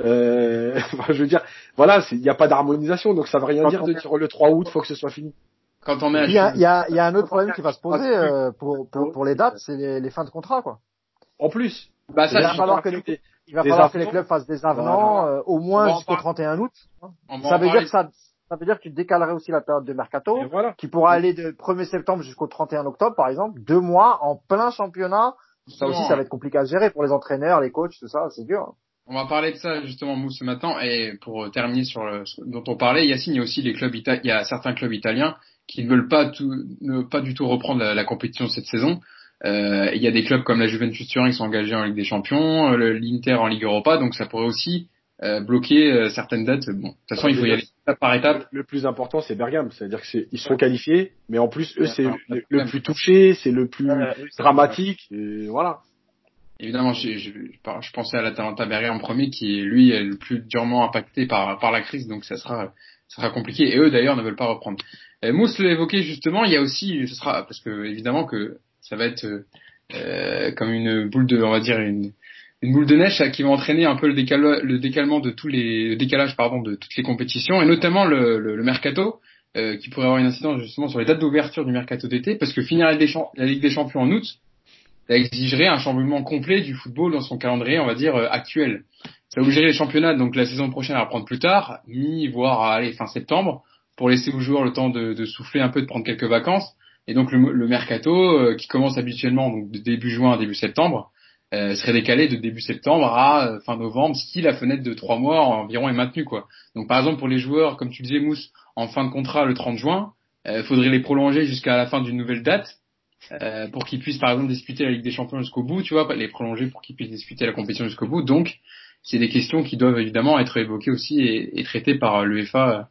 Euh, enfin, je veux dire, voilà, il n'y a pas d'harmonisation donc ça veut rien dire de dire le 3 août faut que ce soit fini. Quand on met à Il y a, il y, a, il y a un autre problème qui va se poser euh, pour, pour, pour les dates, c'est les, les fins de contrat. quoi. En plus, bah Il va ça, falloir que les, il va falloir que les clubs fassent des avenants euh, au moins jusqu'au parler. 31 août. Ça veut dire que ça, ça veut dire que tu décalerais aussi la période de mercato, voilà. qui pourra aller de 1er septembre jusqu'au 31 octobre, par exemple, deux mois en plein championnat. Ça aussi, ça va être compliqué à gérer pour les entraîneurs, les coachs, tout ça, c'est dur. On va parler de ça justement Mousse ce matin et pour terminer sur le, ce dont on parlait, Yacine, il y a aussi les clubs ita- il y a certains clubs italiens qui ne veulent pas tout, ne pas du tout reprendre la, la compétition cette saison. Euh, il y a des clubs comme la Juventus Turin qui sont engagés en Ligue des Champions, l'Inter en Ligue Europa, donc ça pourrait aussi euh, bloquer euh, certaines dates. Bon, de toute façon, il faut y aller étape par étape. Le plus important, c'est Bergame. C'est-à-dire que c'est, ils sont qualifiés, mais en plus, eux, c'est le, le plus touché, c'est le plus c'est dramatique. Et voilà. évidemment, je, je, je, pensais à l'Atalanta Bergame en premier, qui lui est le plus durement impacté par par la crise, donc ça sera ça sera compliqué. Et eux d'ailleurs ne veulent pas reprendre. Mousse l'a évoqué justement, il y a aussi, ce sera parce que évidemment que ça va être euh, comme une boule de, on va dire une une boule de neige qui va entraîner un peu le, décal le décalement de tous les le décalage pardon de toutes les compétitions et notamment le, le, mercato euh, qui pourrait avoir une incidence justement sur les dates d'ouverture du mercato d'été parce que finir la Ligue, des Champions en août ça exigerait un chamboulement complet du football dans son calendrier on va dire euh, actuel. Ça obligerait les championnats donc la saison prochaine à reprendre plus tard mi voire à aller fin septembre pour laisser aux joueurs le temps de, souffler un peu de prendre quelques vacances. Et donc le, mercato euh, qui commence habituellement donc de début juin à début septembre euh, serait décalé de début septembre à euh, fin novembre si la fenêtre de trois mois environ est maintenue quoi. Donc par exemple pour les joueurs comme tu disais Mousse en fin de contrat le 30 juin, euh, faudrait les prolonger jusqu'à la fin d'une nouvelle date euh, pour qu'ils puissent par exemple disputer la Ligue des Champions jusqu'au bout, tu vois, les prolonger pour qu'ils puissent disputer la compétition jusqu'au bout. Donc c'est des questions qui doivent évidemment être évoquées aussi et, et traitées par l'UEFA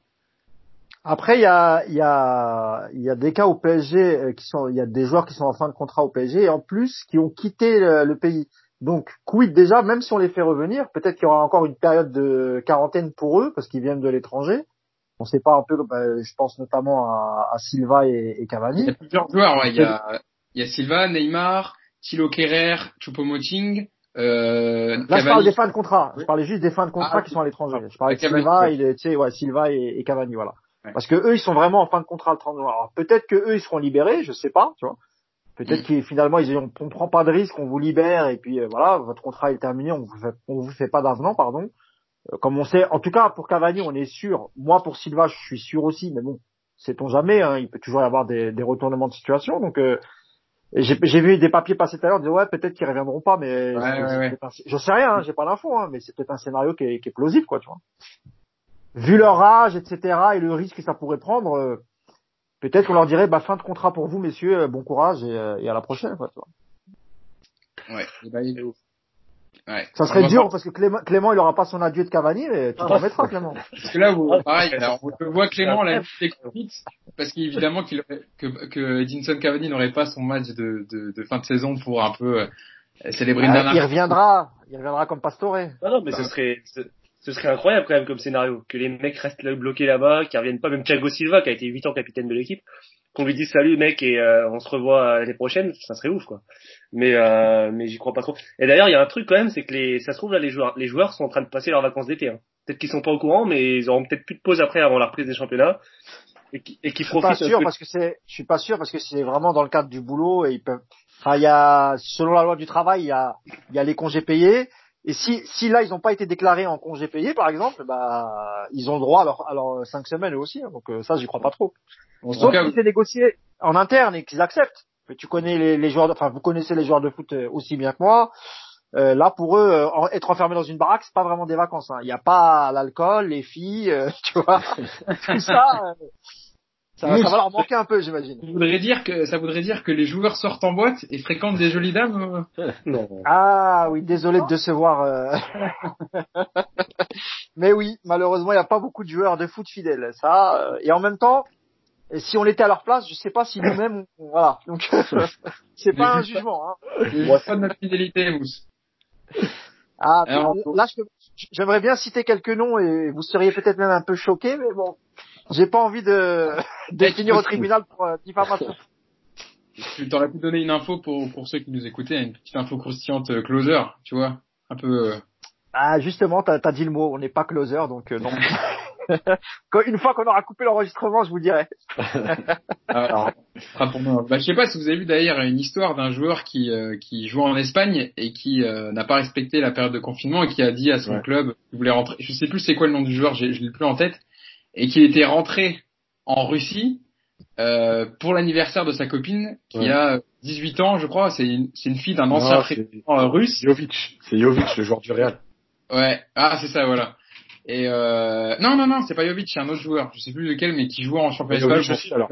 après, il y a, y, a, y a des cas au PSG euh, qui sont, il y a des joueurs qui sont en fin de contrat au PSG et en plus qui ont quitté le, pays. Donc, quid déjà, même si on les fait revenir, peut-être qu'il y aura encore une période de quarantaine pour eux parce qu'ils viennent de l'étranger. On ne sait pas un peu, bah, je pense notamment à, à Silva et, et, Cavani. Il y a plusieurs joueurs, ouais. il, y a, il y a Silva, Neymar, Thilo Kerrer, Choupo-Moting. Euh, Là, je parle des fins de contrat. Je parlais juste des fins de contrat ah, qui sont à l'étranger. Je parlais de Silva, sais, ouais, Silva et, et Cavani, voilà. Parce que eux, ils sont vraiment en fin de contrat le 30 Alors peut-être que eux, ils seront libérés, je sais pas, tu vois. Peut-être mm. qu'ils finalement ils diront on prend pas de risque, on vous libère et puis euh, voilà, votre contrat est terminé, on vous fait, on vous fait pas d'avenant, pardon. Euh, comme on sait, en tout cas pour Cavani, on est sûr. Moi pour Silva, je suis sûr aussi, mais bon, sait-on jamais. Hein, il peut toujours y avoir des, des retournements de situation. Donc euh, j'ai vu des papiers passer tout à l'heure, disant ouais peut-être qu'ils reviendront pas, mais ouais, je sais rien, hein, j'ai pas l'info, hein, mais c'est peut-être un scénario qui est, qui est plausible, quoi, tu vois vu leur âge, etc., et le risque que ça pourrait prendre, euh, peut-être qu'on leur dirait, bah, fin de contrat pour vous, messieurs, euh, bon courage et, euh, et à la prochaine, quoi, tu vois. Ouais, bah, Ouais. Ça serait dur parce que Clément, Clément il aura pas son adieu de Cavani, mais tu t'en mettras Clément. Parce que là, vous, pareil, alors, on voit Clément la parce qu'évidemment qu'il que, que Edinson Cavani n'aurait pas son match de, de, de, fin de saison pour un peu célébrer une ah, dernière. Il reviendra, il reviendra comme Pastore. Non, non, mais ce serait, ce serait incroyable quand même comme scénario que les mecs restent bloqués là-bas, qu'ils reviennent pas, même Thiago Silva qui a été 8 ans capitaine de l'équipe, qu'on lui dise salut mec et euh, on se revoit l'année prochaine, ça serait ouf quoi. Mais euh, mais j'y crois pas trop. Et d'ailleurs il y a un truc quand même, c'est que les ça se trouve là les joueurs les joueurs sont en train de passer leurs vacances d'été. Hein. Peut-être qu'ils sont pas au courant, mais ils auront peut-être plus de pause après avant la reprise des championnats et qui et qui. Je suis pas sûr parce que c'est je suis pas sûr parce que c'est vraiment dans le cadre du boulot et ils peuvent. Enfin il y a selon la loi du travail il y a il y a les congés payés et si, si là ils n'ont pas été déclarés en congé payé par exemple, bah ils ont le droit à leurs cinq semaines eux aussi. Hein. donc euh, ça j'y crois pas trop. Sauf si c'est négocié en interne et qu'ils acceptent. Mais tu connais les, les, joueurs, enfin vous connaissez les joueurs de foot euh, aussi bien que moi. Euh, là pour eux, euh, être enfermé dans une baraque, c'est pas vraiment des vacances. Hein. Il n'y a pas l'alcool, les filles, tu vois, tout ça. Ça, ça, va leur manquer un peu, j'imagine. Ça voudrait dire que ça voudrait dire que les joueurs sortent en boîte et fréquentent des jolies dames. Euh non. Ah oui, désolé de décevoir. Euh... Mais oui, malheureusement, il n'y a pas beaucoup de joueurs de foot fidèles. Ça, euh, et en même temps, si on était à leur place, je sais pas si nous-mêmes, voilà. Donc, c'est pas un jugement. Hein. Je pas de notre fidélité, Mousse. Ah, là, j'aimerais bien citer quelques noms et vous seriez peut-être même un peu choqués, mais bon. J'ai pas envie de, de finir au tribunal pour euh, diffamation. Tu t'aurais pu donner une info pour, pour ceux qui nous écoutaient, une petite info croustillante euh, closer, tu vois, un peu. Euh... Ah justement, t'as as dit le mot, on n'est pas closer, donc euh, non. une fois qu'on aura coupé l'enregistrement, je vous dirai. Alors, pour moi. Bah, je sais pas si vous avez vu d'ailleurs une histoire d'un joueur qui euh, qui joue en Espagne et qui n'a pas respecté la période de confinement et qui a dit à son club qu'il voulait rentrer. Je sais plus c'est quoi le nom du joueur, je l'ai plus en tête, et qui était rentré en Russie euh, pour l'anniversaire de sa copine qui a 18 ans, je crois. C'est une, c'est une fille d'un ancien président euh, russe. Jovic, c'est Jovic, le joueur du Real. Ouais, ah c'est ça, voilà. Et euh... non, non, non, c'est pas Jovic, c'est un autre joueur. Je sais plus lequel, mais qui joue en championnat espagnol. alors.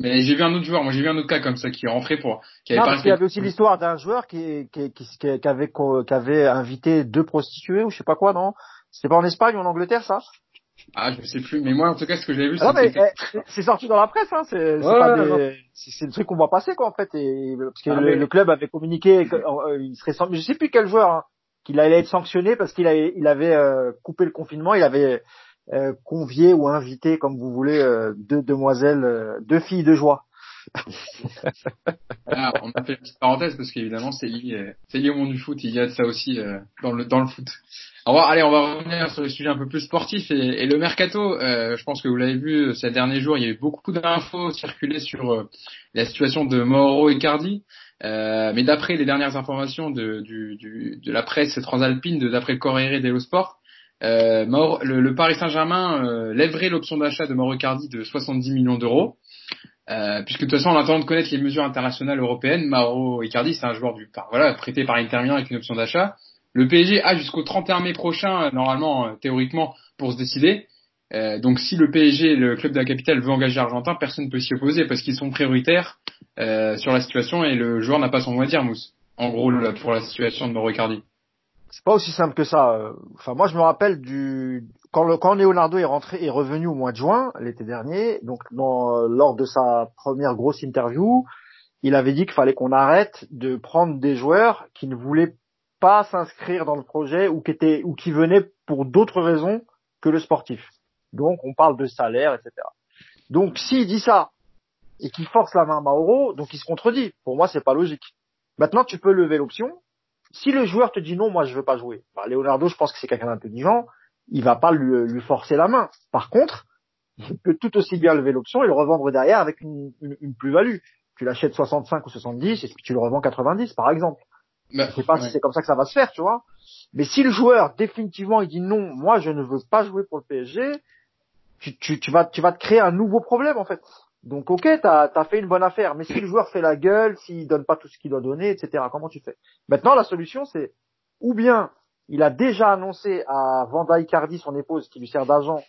Mais j'ai vu un autre joueur, moi j'ai vu un autre cas comme ça qui est rentré pour. Qui avait non, parce qu'il y avait aussi l'histoire d'un joueur qui, qui, qui, qui, avait, qui avait invité deux prostituées ou je sais pas quoi, non? C'était pas en Espagne ou en Angleterre ça? Ah, je sais plus, mais moi, en tout cas, ce que j'avais vu, Ah eh, c'est sorti dans la presse, hein. C'est c'est Ouais, des, c'est c'est le truc qu'on voit passer quoi en fait. Et parce que Ah, le, mais- le club avait communiqué, que, euh, il serait, san- je sais plus quel joueur, hein, qu'il allait être sanctionné parce qu'il avait, il avait euh, coupé le confinement, il avait euh, convié ou invité, comme vous voulez, euh, deux demoiselles, deux filles de joie. Ah, on a fait une petite parenthèse parce qu'évidemment, c'est lié, euh, c'est lié au monde du foot. Il y a de ça aussi euh, dans le dans le foot. Alors, allez, on va revenir sur les sujets un peu plus sportifs et, et le mercato. euh, je pense que vous l'avez vu ces derniers jours, il y a eu beaucoup d'infos circulées sur euh, la situation de Mauro Icardi. Euh, mais d'après les dernières informations de, du, du, de la presse transalpine, d'après le Corriere dello Sport, euh, Mauro- le, le Paris Saint-Germain euh, lèverait l'option d'achat de Mauro Icardi de 70 millions d'euros. Euh, puisque de toute façon, en attendant de connaître les mesures internationales européennes, Mauro Icardi, c'est un joueur du, par, voilà, prêté par Inter Milan avec une option d'achat. Le PSG a jusqu'au 31 mai prochain, euh, normalement, euh, théoriquement, pour se décider. Euh, donc, si le PSG, le club de la capitale, veut engager l'Argentin, personne ne peut s'y opposer parce qu'ils sont prioritaires euh, sur la situation et le joueur n'a pas son mot à dire, Mousse. En gros, pour la situation de Mauro Icardi. C'est pas aussi simple que ça. Enfin, moi, je me rappelle du quand, le, quand Leonardo est rentré est revenu au mois de juin l'été dernier. Donc, dans, lors de sa première grosse interview, il avait dit qu'il fallait qu'on arrête de prendre des joueurs qui ne voulaient pas s'inscrire dans le projet ou qui étaient ou qui venaient pour d'autres raisons que le sportif. Donc, on parle de salaire, etc. Donc, s'il dit ça et qu'il force la main à Mauro, donc il se contredit. Pour moi, c'est pas logique. Maintenant, tu peux lever l'option si le joueur te dit non, moi je veux pas jouer, bah, Leonardo, je pense que c'est quelqu'un d'intelligent, il va pas lui, lui forcer la main. Par contre, il peut tout aussi bien lever l'option et le revendre derrière avec une, une, une plus-value. Tu l'achètes 65 ou 70 et puis tu le revends 90 par exemple. Bah, Je sais pas ouais. si c'est comme ça que ça va se faire, tu vois. Mais si le joueur définitivement il dit non, moi je ne veux pas jouer pour le PSG, tu, tu, tu vas tu vas te créer un nouveau problème en fait. Donc ok, t'as as fait une bonne affaire, mais si le joueur fait la gueule, s'il donne pas tout ce qu'il doit donner, etc. Comment tu fais? Maintenant la solution c'est ou bien il a déjà annoncé à Vanda Icardi, son épouse qui lui sert d'agent,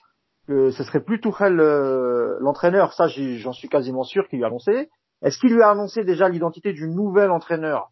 que ce serait plus Tourelle euh, l'entraîneur. Ça j'en suis quasiment sûr qu'il lui a annoncé. Est-ce qu'il lui a annoncé déjà l'identité du nouvel entraîneur?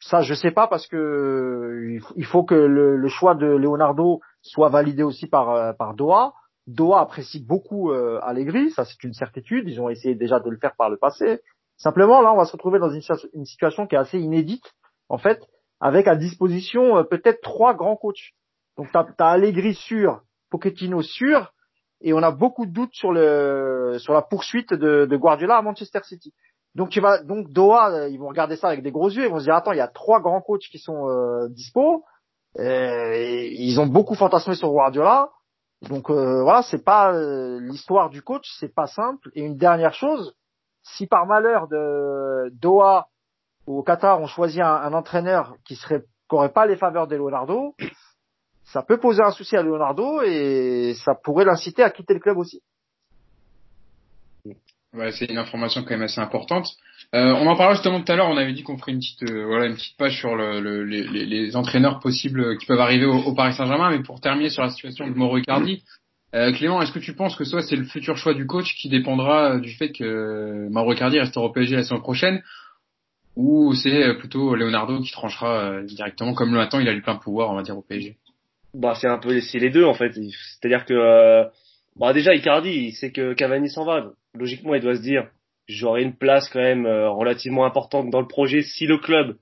Ça, je sais pas parce que il faut- que le, choix de Leonardo soit validé aussi par euh, par Doha. Doha apprécie beaucoup euh, Allegri, ça c'est une certitude. Ils ont essayé déjà de le faire par le passé. Simplement, là, on va se retrouver dans une situation qui est assez inédite, en fait, avec à disposition euh, peut-être trois grands coachs. Donc, t'as as Allegri sûr, Pochettino sûr, et on a beaucoup de doutes sur le sur la poursuite de, de Guardiola à Manchester City. Donc tu vas donc Doha, euh, ils vont regarder ça avec des gros yeux, ils vont se dire attends, il y a trois grands coachs qui sont euh, dispo. Euh, et ils ont beaucoup fantasmé sur Guardiola. Donc euh, voilà, c'est pas euh, l'histoire du coach, c'est pas simple. Et une dernière chose, si par malheur de Doha au Qatar on choisit un, un entraîneur qui serait qui aurait pas les faveurs de Leonardo, ça peut poser un souci à Leonardo et ça pourrait l'inciter à quitter le club aussi. Ouais, c'est une information quand même assez importante. Euh, on en parlait justement tout à l'heure. On avait dit qu'on ferait une petite, euh, voilà, une petite page sur le, le- les, les- entraîneurs possibles qui peuvent arriver au, au Paris Saint-Germain. Mais pour terminer sur la situation de Mauro Icardi, euh, Clément, est-ce que tu penses que soit c'est le futur choix du coach qui dépendra euh, du fait que euh, Mauro Icardi restera au PSG la saison prochaine, ou c'est euh, plutôt Leonardo qui tranchera euh, directement comme le attend, il a eu plein pouvoir, on va dire au PSG. Bah c'est un peu c'est les deux en fait. C'est-à-dire que euh, bah déjà Icardi, il sait que Cavani s'en va. Logiquement, il doit se dire j'aurai une place quand même euh, relativement importante dans le projet si le club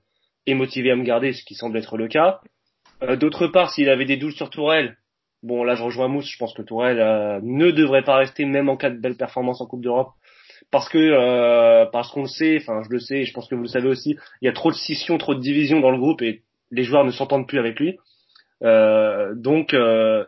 est motivé à me garder, ce qui semble être le cas. Euh, D'autre part, s'il avait des doutes sur Tourelle, bon là je rejoins Mousse, je pense que Tourelle euh, ne devrait pas rester même en cas de belle performance en Coupe d'Europe. Parce que euh, parce qu'on le sait, enfin je le sais, et je pense que vous le savez aussi, il y a trop de scissions, trop de divisions dans le groupe et les joueurs ne s'entendent plus avec lui. Euh, donc euh,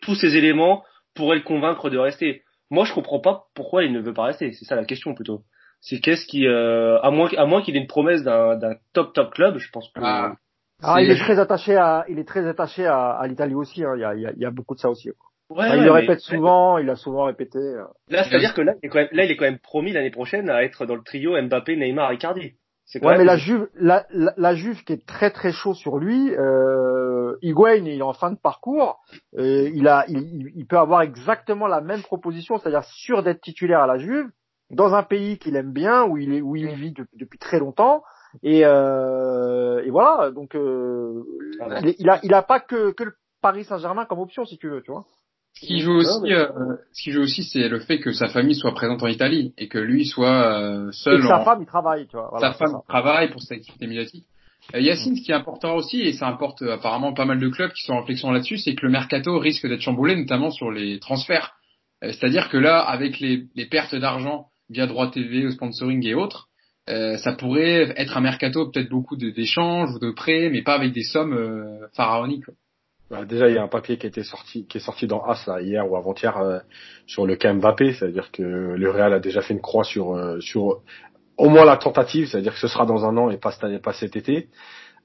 tous ces éléments pourraient le convaincre de rester. Moi, je comprends pas pourquoi il ne veut pas rester. C'est ça la question plutôt. C'est qu'est-ce qui, euh, à moins, à moins qu'il ait une promesse d'un, d'un top top club, je pense que. Ah, Ah, il est très attaché à, il est très attaché à, à l'Italie aussi. hein. Il, y a, il, y a, il y a beaucoup de ça aussi. Ouais, Enfin, ouais, il le mais- répète souvent, il l'a souvent répété. euh. Là, c'est-à-dire que là, il est quand même, là, il est quand même promis l'année prochaine à être dans le trio Mbappé, Neymar, Icardi. C'est quand Ouais, mais la Juve, la, la, la Juve qui est très très chaud sur lui, euh, Higuain, il est en fin de parcours, euh, il a, il, il- peut avoir exactement la même proposition, c'est-à-dire sûr d'être titulaire à la Juve, dans un pays qu'il aime bien, où il est, où il vit depuis, depuis très longtemps, et, euh, et voilà, donc euh, Ah ouais. il, il a, il a pas que, que le Paris Saint-Germain comme option, si tu veux, tu vois. Ce qui joue aussi, euh, ce qui joue aussi, c'est le fait que sa famille soit présente en Italie et que lui soit euh, seul. Et que sa femme, il travaille, tu vois. Voilà, sa femme travaille pour sa activité médiatique. Euh, Yacine, ce qui est important aussi, et ça importe apparemment pas mal de clubs qui sont en réflexion là-dessus, c'est que le mercato risque d'être chamboulé, notamment sur les transferts. Euh, c'est-à-dire que là, avec les, les pertes d'argent via droit TV, au sponsoring et autres, euh, ça pourrait être un mercato peut-être beaucoup d'échanges ou de prêts, mais pas avec des sommes euh, pharaoniques. Bah, déjà, il y a un papier qui, a été sorti, qui est sorti dans As là, hier ou avant-hier euh, sur le cas Mbappé, c'est-à-dire que le Real a déjà fait une croix sur sur au moins la tentative, c'est-à-dire que ce sera dans un an et pas, pas cet été.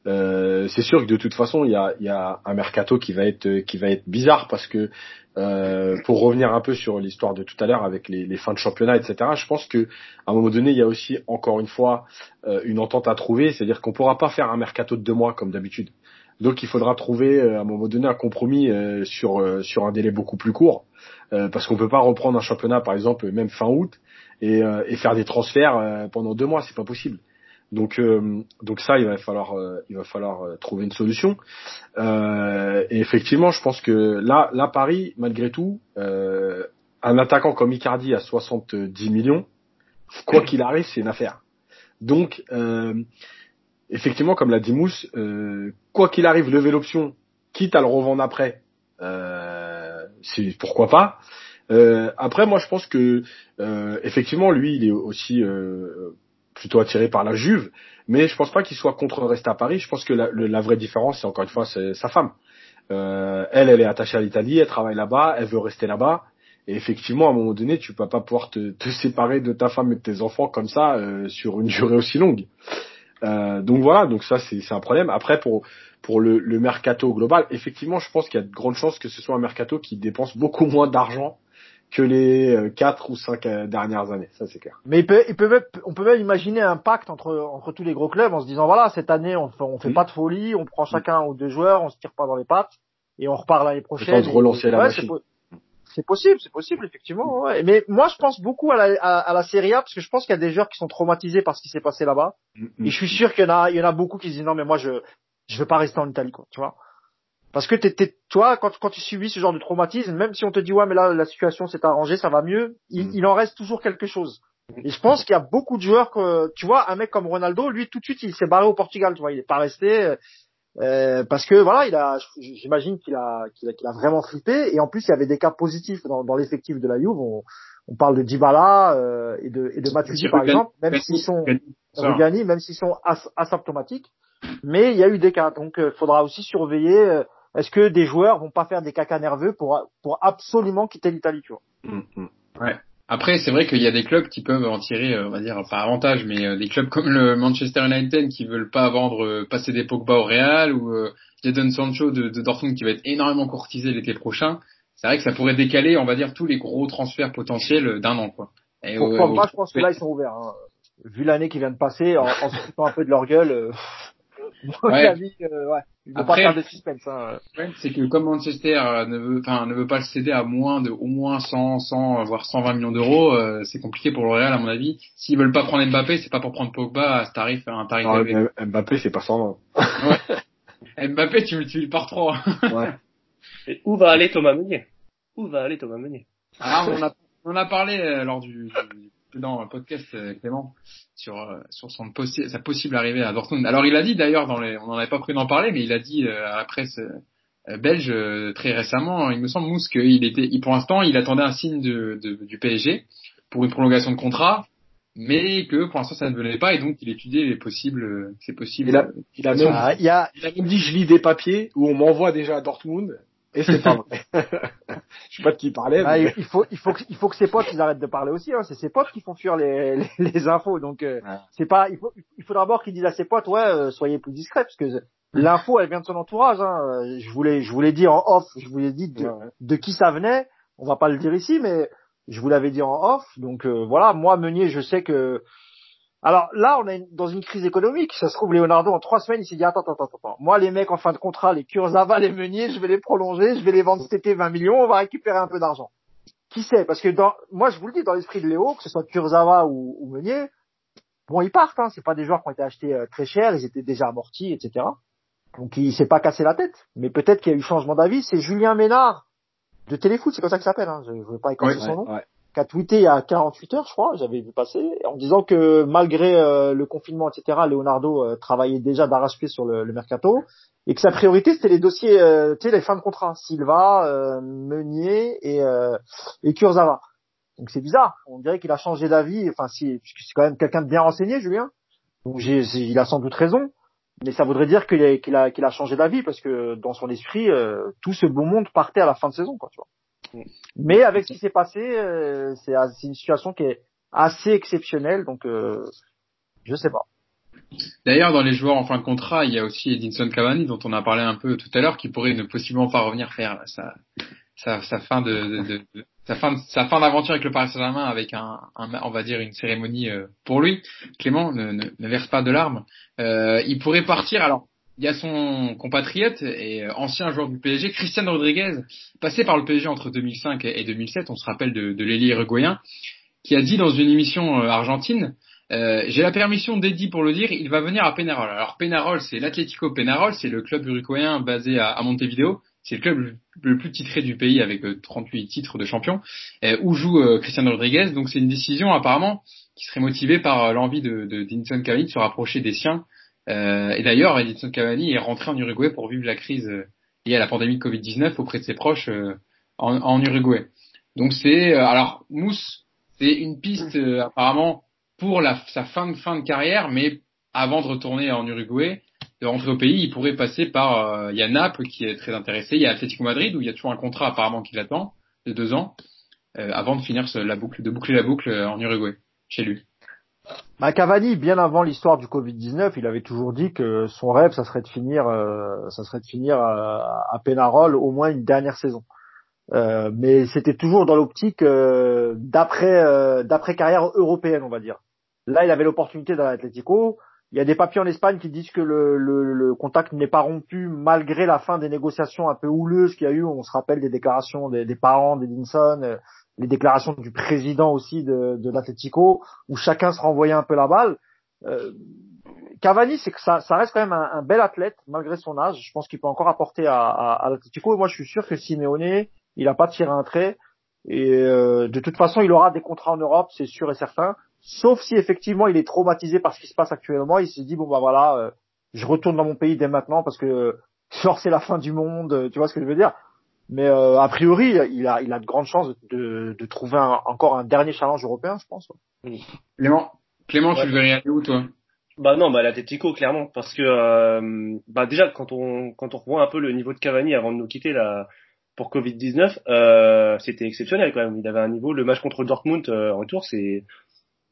Euh, c'est sûr que de toute façon, il y a, y a, un mercato qui va être qui va être bizarre parce que euh, pour revenir un peu sur l'histoire de tout à l'heure avec les, les, fins de championnat, etc. Je pense que à un moment donné, il y a aussi encore une fois euh, une entente à trouver, c'est-à-dire qu'on pourra pas faire un mercato de deux mois comme d'habitude. Donc il faudra trouver euh, à un moment donné un compromis euh, sur sur un délai beaucoup plus court, parce qu'on peut pas reprendre un championnat par exemple même fin août et, et faire des transferts pendant deux mois, c'est pas possible. Donc, euh, donc ça, il va falloir, euh, il va falloir euh, trouver une solution. et effectivement, je pense que là, là, Paris, malgré tout, un attaquant comme Icardi à 70 millions, quoi qu'il arrive, c'est une affaire. Donc, effectivement, comme l'a dit Mousse, quoi qu'il arrive, lever l'option, quitte à le revendre après, c'est pourquoi pas. après, moi, je pense que effectivement, lui, il est aussi plutôt attiré par la Juve, mais je pense pas qu'il soit contre rester à Paris. Je pense que la, la vraie différence, c'est encore une fois, sa femme. Euh, elle, elle est attachée à l'Italie, elle travaille là-bas, elle veut rester là-bas. Et effectivement, à un moment donné, tu peux pas pouvoir te, te séparer de ta femme et de tes enfants comme ça euh, sur une durée aussi longue. Euh, donc voilà, donc ça c'est un problème. Après pour pour le, le mercato global, effectivement, je pense qu'il y a de grandes chances que ce soit un mercato qui dépense beaucoup moins d'argent que les euh, quatre ou cinq euh, dernières années, ça c'est clair. Mais il peut, il peut même, on peut même imaginer un pacte entre entre tous les gros clubs en se disant voilà cette année on fait, on fait pas de folie, on prend chacun ou deux joueurs, on se tire pas dans les pattes et on repart l'année prochaine. De relancer la machine. C'est possible, c'est possible effectivement. Ouais. Mais moi je pense beaucoup à la, à, la Serie A parce que je pense qu'il y a des joueurs qui sont traumatisés par ce qui s'est passé là-bas mm, mm. et je suis sûr qu'il y en a, il y en a beaucoup qui se disent non mais moi je je veux pas rester en Italie quoi, tu vois. Parce que t'es, toi, quand, quand tu subis ce genre de traumatisme, même si on te dit ouais mais là la situation s'est arrangée, ça va mieux, il, mm. il, en reste toujours quelque chose. Et je pense qu'il y a beaucoup de joueurs que, tu vois, un mec comme Ronaldo, lui tout de suite il s'est barré au Portugal, tu vois, il est pas resté euh, parce que voilà, il a, j'imagine qu'il a, qu'il a, qu'il a, vraiment flippé. Et en plus il y avait des cas positifs dans, dans l'effectif de la Juve. On, on parle de Dybala euh, et de, et de Matuidi par exemple, même s'ils sont Rugani, même s'ils sont asymptomatiques. Mais il y a eu des cas, donc il euh, faudra aussi surveiller euh, est-ce que des joueurs vont pas faire des caca nerveux pour pour absolument quitter l'Italie, tu vois mm. Ouais. Après, c'est vrai qu'il y a des clubs qui peuvent en tirer, euh, on va dire, pas avantage, mais euh, des clubs comme le Manchester United qui veulent pas vendre, euh, passer des Pogba au Real ou Jadon Sancho de, de, Dortmund qui va être énormément courtisé l'été prochain. C'est vrai que ça pourrait décaler, on va dire, tous les gros transferts potentiels d'un an, quoi. Et Pour je pense que là, ils sont ouverts. Hein. Vu l'année qui vient de passer, en, en se un peu de leur gueule, ouais. ouais. Après, pas faire de suspense. Hein. c'est que comme Manchester euh, ne veut, enfin, ne veut pas le céder à moins de au moins 100, 100 voire 120 millions d'euros, euh, c'est compliqué pour le Real à mon avis. S'ils veulent pas prendre Mbappé, c'est pas pour prendre Pogba à ce tarif, un tarif non, Mbappé, c'est pas 120. ouais. Mbappé, tu multiplies par 3. ouais. Et où va aller Thomas Meunier? Où va aller Thomas Meunier? Ah, on a on a parlé euh, lors du, du dans un podcast euh, Clément sur euh, sur son possi sa possible arrivée à Dortmund. Alors il a dit d'ailleurs dans les on n'en avait pas pris d'en parler mais il a dit euh, à la presse belge très récemment, il me semble Mousse qu'il était il, pour l'instant, il attendait un signe de, de, du PSG pour une prolongation de contrat mais que pour l'instant ça ne venait pas et donc il étudiait les possibles c'est possible. Il a, il a, même, ah, il a, il a même dit je lis des papiers où on m'envoie déjà à Dortmund et c'est pas vrai. je sais pas de qui il parlait. Ah, il faut, il faut, que, il faut que ses potes ils arrêtent de parler aussi. Hein. C'est ses potes qui font fuir les, les, infos. Donc euh, c'est pas. Il faut, il faut d'abord qu'il dise à ses potes, ouais, euh, soyez plus discrets parce que l'info elle vient de son entourage. Hein. Je voulais, je voulais dire en off, je voulais dire de, de, qui ça venait. On va pas le dire ici, mais je vous l'avais dit en off. Donc euh, voilà, moi Meunier, je sais que alors là, on est dans une crise économique. Ça se trouve, Leonardo, en trois semaines, il s'est dit, attends, attends, attends, Moi, les mecs en fin de contrat, les Kurzawa, les Meunier, je vais les prolonger, je vais les vendre cet été 20 millions, on va récupérer un peu d'argent. Qui sait? Parce que dans, moi, je vous le dis, dans l'esprit de Léo, que ce soit Kurzawa ou, ou Meunier, bon, ils partent. Hein. C'est pas des joueurs qui ont été achetés euh, très cher, ils étaient déjà amortis, etc. Donc, il s'est pas cassé la tête. Mais peut-être qu'il y a eu changement d'avis. C'est Julien Ménard de téléfoot, c'est comme ça ça s'appelle, hein, je ne veux pas écorcher son nom, ouais. Qui a tweeté il y a 48 heures, je crois, j'avais vu passer, en disant que malgré euh, le confinement, etc., Leonardo euh, travaillait déjà d'arrache-pied sur le, mercato, et que sa priorité, c'était les dossiers, euh, tu sais, les fins de contrat, Silva, Meunier et, et. Donc c'est bizarre, on dirait qu'il a changé d'avis, enfin si, c'est quand même quelqu'un de bien renseigné, Julien, donc il a sans doute raison, mais ça voudrait dire qu'il a, a, changé d'avis parce que dans son esprit, tout ce beau monde partait à la fin de saison, quoi, tu vois. Mais avec ce qui s'est passé, euh, c'est, une situation qui est assez exceptionnelle, donc euh, je sais pas. D'ailleurs, dans les joueurs en fin de contrat, il y a aussi Edinson Cavani, dont on a parlé un peu tout à l'heure, qui pourrait ne possiblement pas revenir faire sa, fin de, sa fin d'aventure avec le Paris Saint-Germain avec un, on va dire une cérémonie euh, pour lui. Clément ne, ne, ne verse pas de larmes. Euh, il pourrait partir. Alors, il y a son compatriote et euh, ancien joueur du PSG, Christian Rodriguez, passé par le PSG entre 2005 et 2007. On se rappelle de, de uruguayen, qui a dit dans une émission euh, argentine euh, j'ai la permission d'Eddie pour le dire, il va venir à Penarol. Alors Penarol, c'est l'Atlético Penarol, c'est le club uruguayen basé à, Montevideo. C'est le club le, plus titré du pays avec euh, 38 titres de champion, euh, où joue euh, Cristiano Rodriguez. Donc c'est une décision apparemment qui serait motivée par euh, l'envie de, d'Edinson Cavani de se rapprocher des siens. Euh, et d'ailleurs, Edinson Cavani est rentré en Uruguay pour vivre la crise euh, liée à la pandémie de Covid-19 auprès de ses proches euh, en, en Uruguay. Donc c'est alors Mousse, c'est une piste apparemment pour la, sa fin de fin de carrière, mais avant de retourner en Uruguay, de rentrer au pays, il pourrait passer par il y a Naples qui est très intéressé, il y a Atlético Madrid où il y a toujours un contrat apparemment qui l'attend de deux ans avant de finir la boucle, de boucler la boucle en Uruguay chez lui. Bah, Cavani, bien avant l'histoire du Covid-19, il avait toujours dit que son rêve, ça serait de finir, euh, ça serait de finir à, à Penarol au moins une dernière saison. Euh, mais c'était toujours dans l'optique euh, d'après euh, d'après carrière européenne, on va dire. Là, il avait l'opportunité dans l'Atlético. Il y a des papiers en Espagne qui disent que le, le, le contact n'est pas rompu malgré la fin des négociations un peu houleuses qu'il y a eu. On se rappelle des déclarations des, des parents d'Edinson, euh, les déclarations du président aussi de, de l'Atlético, où chacun se renvoyait un peu la balle. Euh, Cavani, c'est que ça, ça reste quand même un, un bel athlète malgré son âge. Je pense qu'il peut encore apporter à, à, à l'Atlético. Et moi, je suis sûr que Simeone, il a pas tiré un trait. Et euh, de toute façon, il aura des contrats en Europe, c'est sûr et certain. Sauf si effectivement il est traumatisé par ce qui se passe actuellement. Il se dit bon bah voilà, euh, je retourne dans mon pays dès maintenant parce que genre c'est la fin du monde. euh, Tu vois ce que je veux dire? Mais euh, a priori, il a, il a de grandes chances de, de trouver un- encore un dernier challenge européen, je pense. Clément, Clément, Ouais. tu le verrais aller où toi? Bah non, bah l'Atletico clairement, parce que euh, bah déjà quand on quand on revoit un peu le niveau de Cavani avant de nous quitter là pour Covid 19, euh, c'était exceptionnel quand même. Il avait un niveau. Le match contre Dortmund euh, en retour, c'est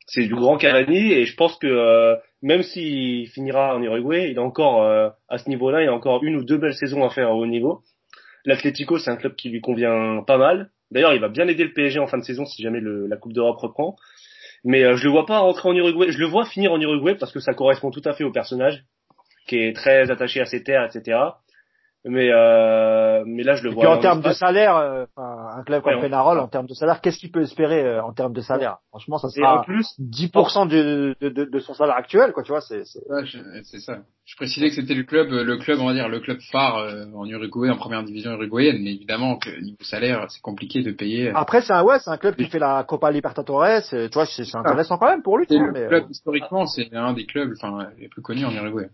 c'est du grand Cavani et je pense que euh, même s'il finira en Uruguay, il a encore euh, à ce niveau-là, il a encore une ou deux belles saisons à faire au haut niveau. L'Atlético, c'est un club qui lui convient pas mal. D'ailleurs, il va bien aider le PSG en fin de saison si jamais la Coupe d'Europe reprend. Mais euh, je le vois pas rentrer en Uruguay. Je le vois finir en Uruguay parce que ça correspond tout à fait au personnage, qui est très attaché à ses terres, etc. Mais euh, mais là, je le Et vois. puis en termes de salaire, euh, un club comme Ouais, on- Penarol, en termes de salaire, qu'est-ce qu'il peut espérer euh, en termes de salaire? Franchement, ça Et en sera plus, 10% de, de, de, de son salaire actuel, quoi. Tu vois, c'est c'est- Ouais, ça. Je précisais que c'était le club, le club, on va dire, le club phare euh, en Uruguay, en première division uruguayenne. Mais évidemment que niveau salaire, c'est compliqué de payer. Après, c'est un ouais, c'est un club qui fait la Copa Libertadores. euh, Tu vois, c'est c'est intéressant quand même pour lui. tu C'est vois, le mais, club euh, historiquement, c'est un des clubs, enfin, les plus connus en Uruguay.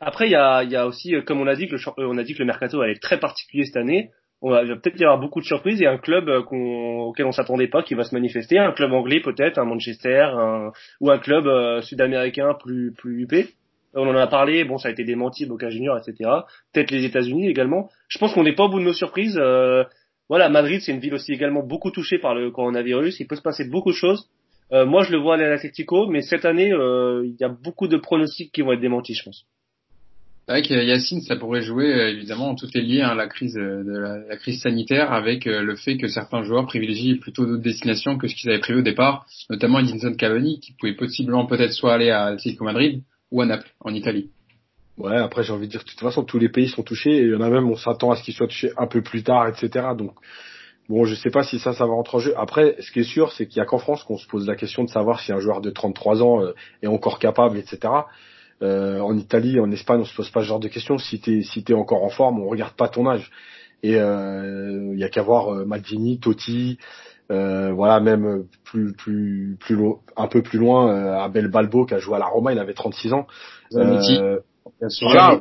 Après, il y a, y a aussi, euh, comme on a dit, que le, euh, on a dit que le mercato allait être très particulier cette année. On va, va peut-être y avoir beaucoup de surprises et un club euh, qu'on, auquel on s'attendait pas qui va se manifester, un club anglais peut-être, un Manchester, un- ou un club sud-américain plus plus huppé. On en a parlé, bon, ça a été démenti, Boca Junior, etc. Peut-être les États-Unis également. Je pense qu'on n'est pas au bout de nos surprises. Euh, voilà, Madrid, c'est une ville aussi également beaucoup touchée par le coronavirus. Il peut se passer beaucoup de choses. Euh, moi, je le vois aller à l'Atlético, mais cette année, il y a beaucoup de pronostics qui vont être démentis, je pense. C'est vrai que Yacine, ça pourrait jouer, euh, évidemment, tout est lié à la crise euh, la, la crise sanitaire avec euh, le fait que certains joueurs privilégient plutôt d'autres destinations que ce qu'ils avaient prévu au départ, notamment Edinson Cavani, qui pouvait possiblement peut-être soit aller à Atlético Madrid ou à Naples, en Italie. Ouais, après j'ai envie de dire, de toute façon tous les pays sont touchés et il y en a même, on s'attend à ce qu'ils soient touchés un peu plus tard, etc. Donc bon, je sais pas si ça, ça va rentrer en jeu. Après, ce qui est sûr, c'est qu'il y a qu'en France qu'on se pose la question de savoir si un joueur de 33 ans est encore capable, etc. Euh, en Italie, en Espagne, on se pose pas ce genre de questions. Si t'es si t'es encore en forme, on regarde pas ton âge. Et il y a qu'à voir Maldini, Totti, voilà même plus plus plus loin, un peu plus loin, Abel Balbo qui a joué à la Roma, il avait 36 ans. voilà.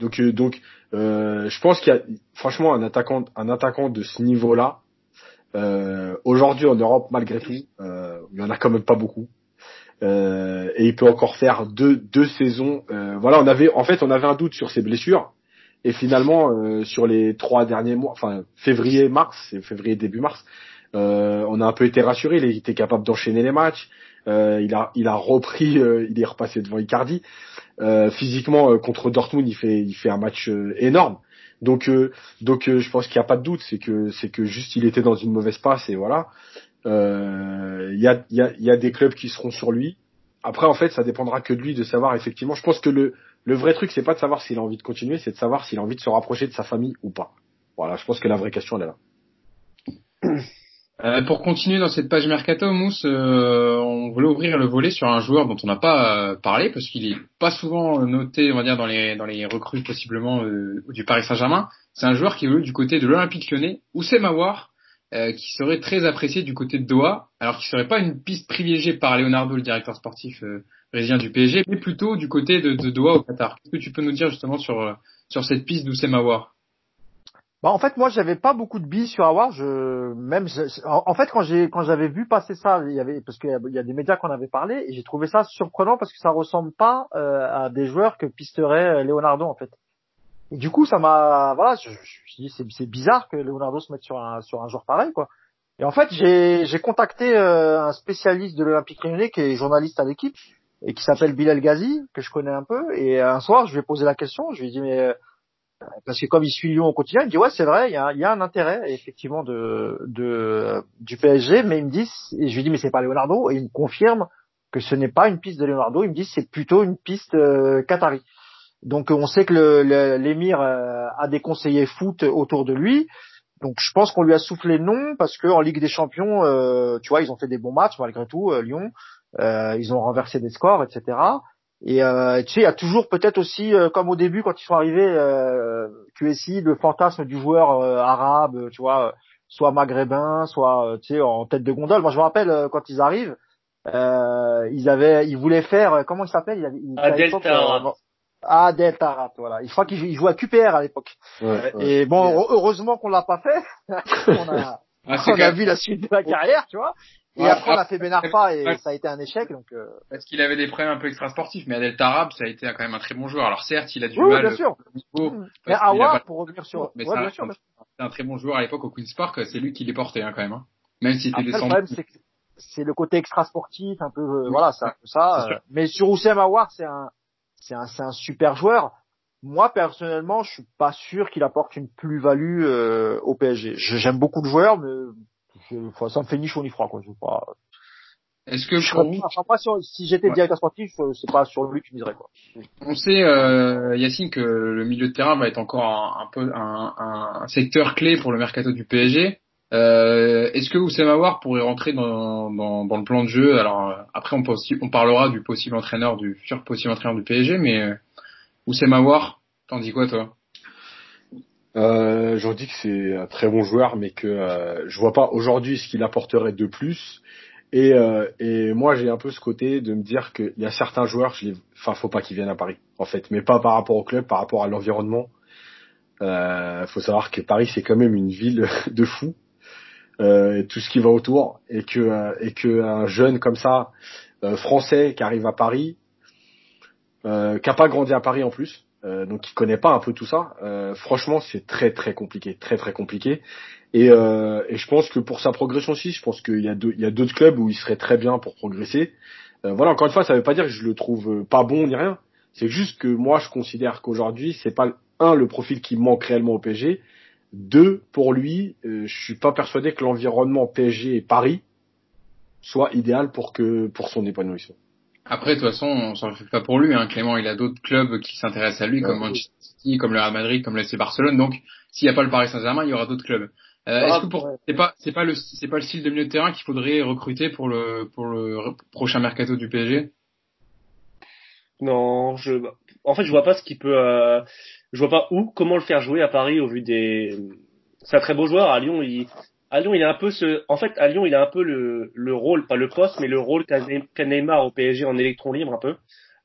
Donc donc je pense qu'il y a franchement un attaquant un attaquant de ce niveau-là euh, Aujourd'hui en Europe, malgré tout, euh, il y en a quand même pas beaucoup. Euh, et il peut encore faire deux, deux saisons. Euh, voilà, on avait, en fait, on avait un doute sur ses blessures. Et finalement, euh, sur les trois derniers mois, enfin février, mars, février début mars, on a un peu été rassuré. Il était capable d'enchaîner les matchs. il a, il a repris, il est repassé devant Icardi. physiquement, contre Dortmund, il fait, il fait un match énorme. Donc, euh, donc euh, je pense qu'il n'y a pas de doute, c'est que c'est que juste il était dans une mauvaise passe et voilà. Euh, il y, a, y, a, y a des clubs qui seront sur lui. Après, en fait, ça dépendra que de lui de savoir effectivement. Je pense que le le vrai truc, c'est pas de savoir s'il a envie de continuer, c'est de savoir s'il a envie de se rapprocher de sa famille ou pas. Voilà, je pense que la vraie question elle est là. Euh, pour continuer dans cette page mercato, Mousse, euh, on voulait ouvrir le volet sur un joueur dont on n'a pas euh, parlé parce qu'il est pas souvent noté, on va dire, dans les dans les recrues possiblement du Paris Saint-Germain. C'est un joueur qui évolue du côté de l'Olympique Lyonnais, Oussem Aouar, qui serait très apprécié du côté de Doha, alors qu'il serait pas une piste privilégiée par Leonardo, le directeur sportif résident du PSG, mais plutôt du côté de, Doha au Qatar. Qu'est-ce que tu peux nous dire justement sur sur cette piste d'Oussem Aouar? Bah, en fait, moi, j'avais pas beaucoup de billes sur Awar. Je, même, en fait, quand j'ai, quand j'avais vu passer ça, il y avait, parce qu'il y a des médias qu'on avait parlé, et j'ai trouvé ça surprenant parce que ça ressemble pas euh, à des joueurs que pisterait euh, Leonardo, en fait. Du coup, ça m'a, voilà, je, je, je dis, c'est, c'est bizarre que Leonardo se mette sur un, sur un joueur pareil, quoi. Et en fait, j'ai, j'ai contacté euh, un spécialiste de l'Olympique Lyonnais qui est journaliste à l'équipe et qui s'appelle Bilal Ghazi, que je connais un peu. Et un soir, je lui ai posé la question. Je lui ai dit, mais parce que comme il suit Lyon au quotidien, il me dit ouais c'est vrai, il y a, y a, un intérêt effectivement de, de du PSG, mais il me dit et je lui dis mais c'est pas Leonardo et il me confirme que ce n'est pas une piste de Leonardo, il me dit c'est plutôt une piste euh, Qatari. Donc on sait que l'émir euh, a des conseillers foot autour de lui. Donc je pense qu'on lui a soufflé non parce que en Ligue des Champions, euh, tu vois, ils ont fait des bons matchs malgré tout, Lyon. ils ont renversé des scores, etc. Et euh, tu sais, il y a toujours peut-être aussi, euh, comme au début quand ils sont arrivés, euh, QSI, le fantasme du joueur euh, arabe, tu vois, soit maghrébin, soit tu sais en tête de gondole. Moi, je me rappelle quand ils arrivent, ils avaient, ils voulaient faire, comment il s'appelle? Il il. Ah, Tarat, voilà. Je crois qu'il jouait à QPR à l'époque. Ouais, et bon, heureusement qu'on l'a pas fait. on a, ah, on a vu la suite de la carrière, tu vois. Et après, on a fait Ben Arfa et ça a été un échec. Donc, euh... Parce qu'il avait des problèmes un peu extrasportifs, mais Adel Tarab, ça a été quand même un très bon joueur. Alors certes, il a du oui, mal. Bien sûr. mais Awa, pour revenir sur. Mais ouais, c'est un, très bon joueur à l'époque au Queen's Park. C'est lui qui les portait hein, quand même. Hein. Même s'il était descendu. Le problème, c'est que c'est le côté extrasportif, un peu, euh, voilà, ça, ça. Euh, mais sur Oussem Aouar, c'est un, c'est un, un super joueur. Moi personnellement, je suis pas sûr qu'il apporte une plus-value euh, au PSG. J'aime beaucoup de joueurs, mais enfin, ça me fait ni chaud ni froid, quoi. Je pas. Est-ce que pour... enfin, si, j'étais directeur sportif, c'est pas sur lui que je miserais quoi. On sait euh, Yacine que le milieu de terrain va être encore un, un peu un, un, secteur clé pour le mercato du PSG. Euh, Est-ce que Oussem Aouar pourrait rentrer dans, dans, dans, le plan de jeu? Alors euh, après on, parlera du possible entraîneur du futur possible entraîneur du PSG, mais euh, Oussem Aouar, t'en dis quoi toi? Euh, J'en dis que c'est un très bon joueur, mais que euh, je vois pas aujourd'hui ce qu'il apporterait de plus. Et, euh, et moi, j'ai un peu ce côté de me dire qu'il y a certains joueurs, je les... enfin, faut pas qu'ils viennent à Paris, en fait, mais pas par rapport au club, par rapport à l'environnement. Euh, faut savoir que Paris, c'est quand même une ville de fous, euh, tout ce qui va autour, et que euh, et que un jeune comme ça, euh, français, qui arrive à Paris, euh, qui a pas grandi à Paris en plus, euh, donc il connaît pas un peu tout ça. Euh, franchement, c'est très très compliqué, très très compliqué. Et, euh, et je pense que pour sa progression aussi, je pense qu'il y a il y a d'autres clubs où il serait très bien pour progresser. Voilà, encore une fois, ça veut pas dire que je le trouve pas bon ni rien. C'est juste que moi, je considère qu'aujourd'hui, c'est pas un le profil qui manque réellement au PSG. Deux, pour lui, euh, je suis pas persuadé que l'environnement PSG et Paris soit idéal pour que pour son épanouissement. Après, de toute façon, on s'en fait pas pour lui. Hein. Clément, il a d'autres clubs qui s'intéressent à lui, comme Manchester City, comme le Real Madrid, comme l'FC Barcelone. Donc, s'il n'y a pas le Paris Saint-Germain, il y aura d'autres clubs. Euh, Est-ce que pour c'est pas c'est pas le c'est pas le style de milieu de terrain qu'il faudrait recruter pour le pour le prochain mercato du PSG Non, je en fait je vois pas ce qui peut euh, je vois pas où comment le faire jouer à Paris au vu des c'est un très beau joueur. À Lyon, il, à Lyon, il a un peu ce, en fait, à Lyon, il a un peu le, le rôle, pas le poste, mais le rôle qu'a Neymar au PSG en électron libre un peu.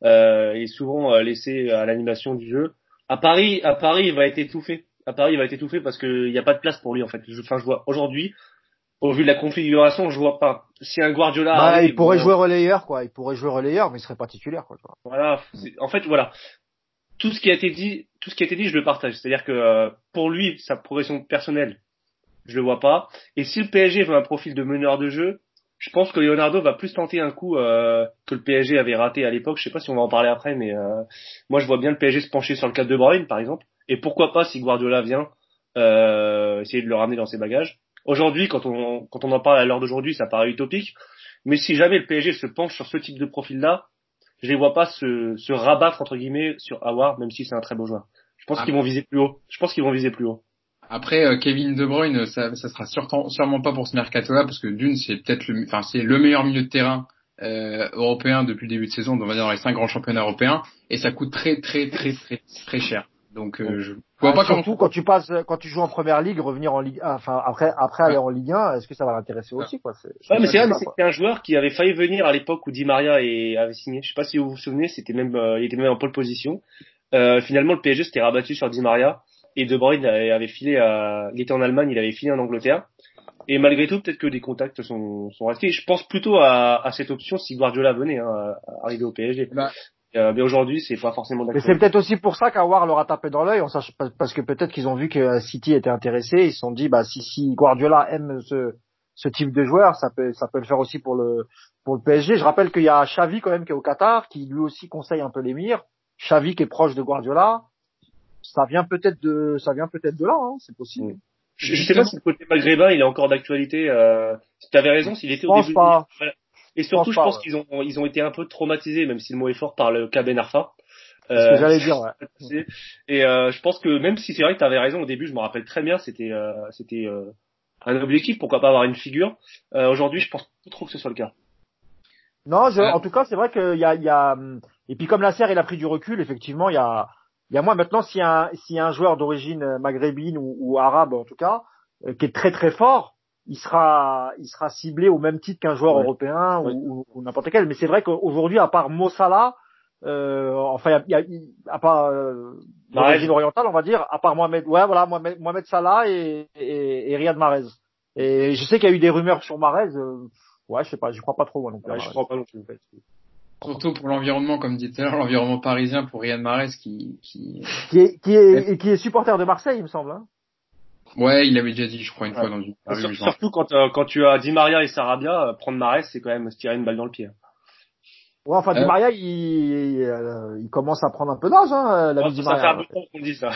Euh, il est souvent euh, laissé à l'animation du jeu. À Paris, à Paris, il va être étouffé. À Paris, il va être étouffé parce qu'il n'y a pas de place pour lui en fait. Je, enfin, je vois aujourd'hui, au vu de la configuration, je vois pas. Si un Guardiola, bah, il pourrait jouer relayeur quoi. Il pourrait jouer relayeur, mais il serait pas titulaire quoi. Voilà. En fait, voilà. Tout ce qui a été dit, tout ce qui a été dit, je le partage. C'est-à-dire que euh, pour lui, sa progression personnelle, je le vois pas. Et si le PSG veut un profil de meneur de jeu, je pense que Leonardo va plus tenter un coup euh, que le PSG avait raté à l'époque. Je sais pas si on va en parler après, mais euh, moi je vois bien le PSG se pencher sur le cas de Bruyne par exemple. Et pourquoi pas si Guardiola vient euh, essayer de le ramener dans ses bagages. Aujourd'hui, quand on quand on en parle à l'heure d'aujourd'hui, ça paraît utopique. Mais si jamais le PSG se penche sur ce type de profil-là, je les vois pas se, se rabattre entre guillemets sur Awar, même si c'est un très beau joueur. Je pense ah qu'ils vont viser plus haut. Je pense qu'ils vont viser plus haut. Après, euh, Kevin De Bruyne, ça, ça sera sûrement, sûrement pas pour ce mercato-là, parce que d'une, c'est peut-être le, enfin, c'est le meilleur milieu de terrain euh, européen depuis le début de saison, on va dire dans les cinq grands championnats européens, et ça coûte très, très, très, très, très cher. Donc, euh, je vois pas surtout quand tu passes, quand tu joues en première ligue, revenir en Ligue, enfin après, après aller en Ligue 1, est-ce que ça va l'intéresser aussi, quoi? Ouais, mais c'est vrai, c'était un joueur qui avait failli venir à l'époque où Di Maria avait signé. Je sais pas si vous vous souvenez, c'était même, il était même en pole position. Euh, finalement, le PSG s'était rabattu sur Di Maria et De Bruyne avait filé à, il était en Allemagne, il avait filé en Angleterre. Et malgré tout, peut-être que des contacts sont, sont restés. Je pense plutôt à, à cette option si Guardiola venait hein, à arriver au PSG. Bah, euh, mais aujourd'hui, c'est pas forcément Mais c'est peut-être aussi pour ça qu'Awar leur a tapé dans l'œil, parce que peut-être qu'ils ont vu que City était intéressé, ils se sont dit, bah si, si Guardiola aime ce, ce type de joueur, ça peut, ça peut le faire aussi pour le, pour le PSG. Je rappelle qu'il y a Xavi quand même qui est au Qatar, qui lui aussi conseille un peu l'émir. Xavi qui est proche de Guardiola ça vient peut-être de, ça vient peut-être de là, hein, c'est possible. Je, je, sais pas si le côté maghrébin il est encore d'actualité. Euh, tu avais raison, s'il était au début. Pas. Et surtout, je pense, qu'ils ont, ils ont été un peu traumatisés, même si le mot est fort, par le cas Ben Arfa. C'est ce que j'allais dire, ouais. Et euh, je pense que même si c'est vrai que tu avais raison au début, je me rappelle très bien, c'était, euh, c'était euh, un objectif, pourquoi pas avoir une figure. Euh, aujourd'hui, je pense pas trop que ce soit le cas. Non, je, en tout cas, c'est vrai qu'il y a, y a, et puis comme la serre, il a pris du recul, effectivement, il y a, il y a moi maintenant a un, a un joueur d'origine maghrébine ou, ou, arabe en tout cas euh, qui est très très fort, il sera il sera ciblé au même titre qu'un joueur européen ou, ou, n'importe quel. Mais c'est vrai qu'aujourd'hui à part Mossala, euh, enfin il y a, y a, à part euh, d'origine orientale on va dire, à part Mohamed ouais voilà Mohamed, Mohamed Salah et, et, et Riyad Mahrez. Et je sais qu'il y a eu des rumeurs sur Mahrez. Euh, ouais je sais pas, je crois pas trop moi non plus. Ouais, je crois pas non plus. Surtout pour l'environnement, comme dit tout à l'heure, l'environnement parisien pour Riyad Mahrez qui qui qui est qui est, qui est supporter de Marseille, il me semble. Hein ouais, il avait déjà dit, je crois, une fois dans une. surtout quand euh, quand tu as Di Maria et Sarabia, euh, prendre Mahrez, c'est quand même se tirer une balle dans le pied. Ouais, enfin Di euh. Maria, il il commence à prendre un peu d'âge, hein, la ouais, Di Maria. Ça fait un peu temps qu'on dit ça.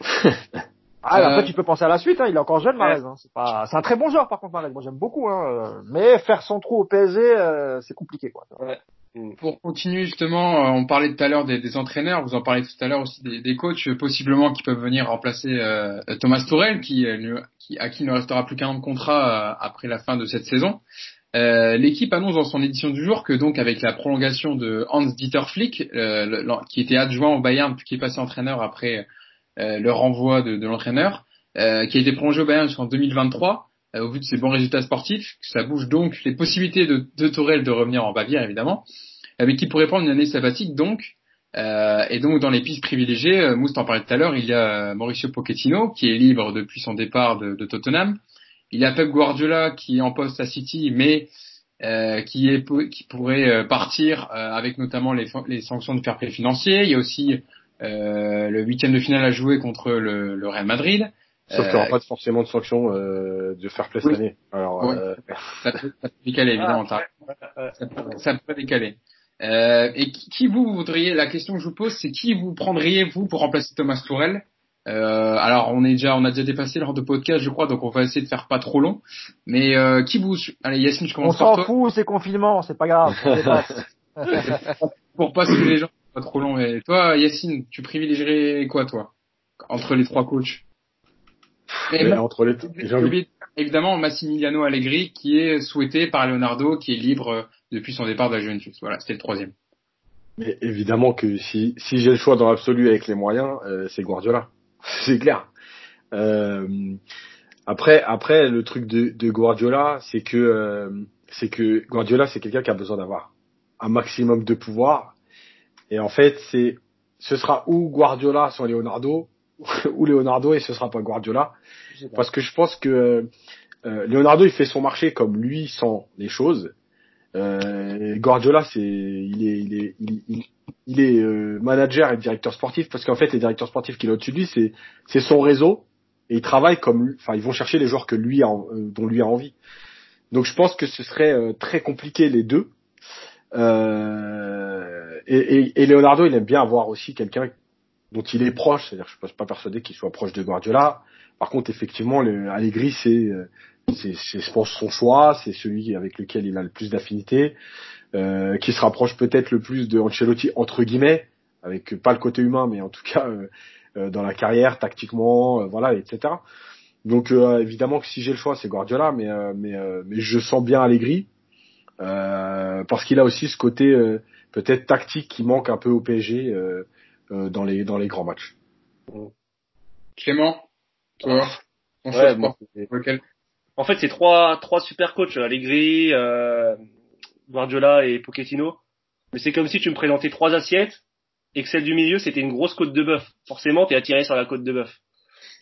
Ah, après tu peux penser à la suite, hein, il est encore jeune Mahrez. Hein. C'est pas, c'est un très bon joueur par contre Mahrez. Moi j'aime beaucoup, hein. Mais faire son trou au PSG, c'est compliqué quoi. Ouais. Mm. Pour continuer justement, euh, on parlait tout à l'heure des, des, entraîneurs, vous en parlez tout à l'heure aussi des, des, coachs possiblement qui peuvent venir remplacer euh, Thomas Tourel, qui, euh, qui, à qui il ne restera plus qu'un an de contrat après la fin de cette saison. Euh, L'équipe annonce dans son édition du jour que donc avec la prolongation de Hans Dieter Flick, qui était adjoint au Bayern puis qui est passé entraîneur après le renvoi de, de l'entraîneur, qui a été prolongé au Bayern jusqu'en 2023 au vu de ses bons résultats sportifs, ça bouge donc les possibilités de, de de revenir en Bavière évidemment, mais qui pourrait prendre une année sabbatique donc. Euh, et donc dans les pistes privilégiées, euh, Mousse t'en parlait tout à l'heure, il y a Mauricio Pochettino qui est libre depuis son départ de, de Tottenham. Il y a Pep Guardiola qui est en poste à City, mais euh, qui, est, qui pourrait euh, partir euh, avec notamment les, les, sanctions de fair play financier. Il y a aussi le huitième de finale à jouer contre le, le Real Madrid. Sauf qu'il n'y aura pas forcément de sanctions de fair play cette année. Alors, ça, peut, ça peut décaler évidemment. Ah, ça, peut, ça peut décaler. Euh, et qui, vous voudriez La question que je vous pose, c'est qui vous prendriez vous pour remplacer Thomas Tourel euh, alors on est déjà, on a déjà dépassé l'heure de podcast, je crois, donc on va essayer de faire pas trop long. Mais euh, qui vous, allez Yacine, je commence par toi. On s'en fout, c'est confinement, c'est pas grave. pour pas que les gens pas trop long. Mais toi, Yacine, tu privilégierais quoi, toi, entre les trois coachs? Et entre les, évidemment Massimiliano Allegri qui est souhaité par Leonardo, qui est libre depuis son départ de la Juventus. Voilà, c'était le troisième. Mais évidemment que si, si j'ai le choix dans l'absolu avec les moyens, euh, c'est Guardiola. c'est clair. Euh, après, après, le truc de, de Guardiola, c'est que euh, c'est que Guardiola, c'est quelqu'un qui a besoin d'avoir un maximum de pouvoir. Et en fait, c'est ce sera ou Guardiola sans Leonardo, ou Leonardo et ce sera pas Guardiola. Parce que je pense que euh, Leonardo, il fait son marché comme lui sent les choses. Euh, Guardiola, c'est il est il est il, il, est euh, manager et directeur sportif parce qu'en fait les directeurs sportifs qu'il a au-dessus de lui, c'est c'est son réseau et ils travaillent comme enfin ils vont chercher les joueurs que lui a, euh, dont lui a envie. Donc je pense que ce serait euh, très compliqué les deux. Euh, et, et, et, Leonardo, il aime bien avoir aussi quelqu'un dont il est proche. C'est-à-dire, je ne suis pas persuadé qu'il soit proche de Guardiola. Par contre, effectivement, le, Allegri, c'est c'est je pense son choix, c'est celui avec lequel il a le plus d'affinité, euh, qui se rapproche peut-être le plus de Ancelotti entre guillemets, avec pas le côté humain, mais en tout cas euh, euh, dans la carrière, tactiquement, euh, voilà, etc. Donc euh, évidemment que si j'ai le choix, c'est Guardiola, mais mais mais je sens bien Allegri parce qu'il a aussi ce côté peut-être tactique qui manque un peu au PSG dans les dans les grands matchs. Clément, toi, ouais, bon, En fait, c'est trois trois super coachs, Allegri, Guardiola et Pochettino. Mais c'est comme si tu me présentais trois assiettes et que celle du milieu c'était une grosse côte de bœuf. Forcément, t'es attiré sur la côte de bœuf.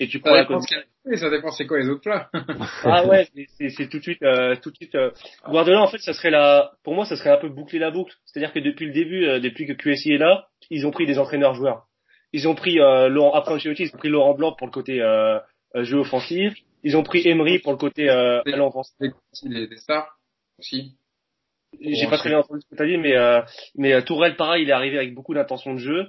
Et tu prends la côte. Oui, ça dépend c'est quoi les autres plats. ah ouais, c'est tout de suite, euh, tout de suite. Euh... Guardiola en fait, ça serait la, pour moi, ça serait un peu boucler la boucle. C'est-à-dire que depuis le début, euh, depuis que QSI est là, ils ont pris des entraîneurs joueurs. Ils ont pris euh, Laurent après ils ont pris Laurent Blanc pour le côté euh, jeu offensif. Ils ont pris Emery pour le côté euh. Des, des stars aussi. J'ai pas très bien entendu ce que t'as dit, mais euh, mais euh, Tourelle, pareil, il est arrivé avec beaucoup d'intention de jeu.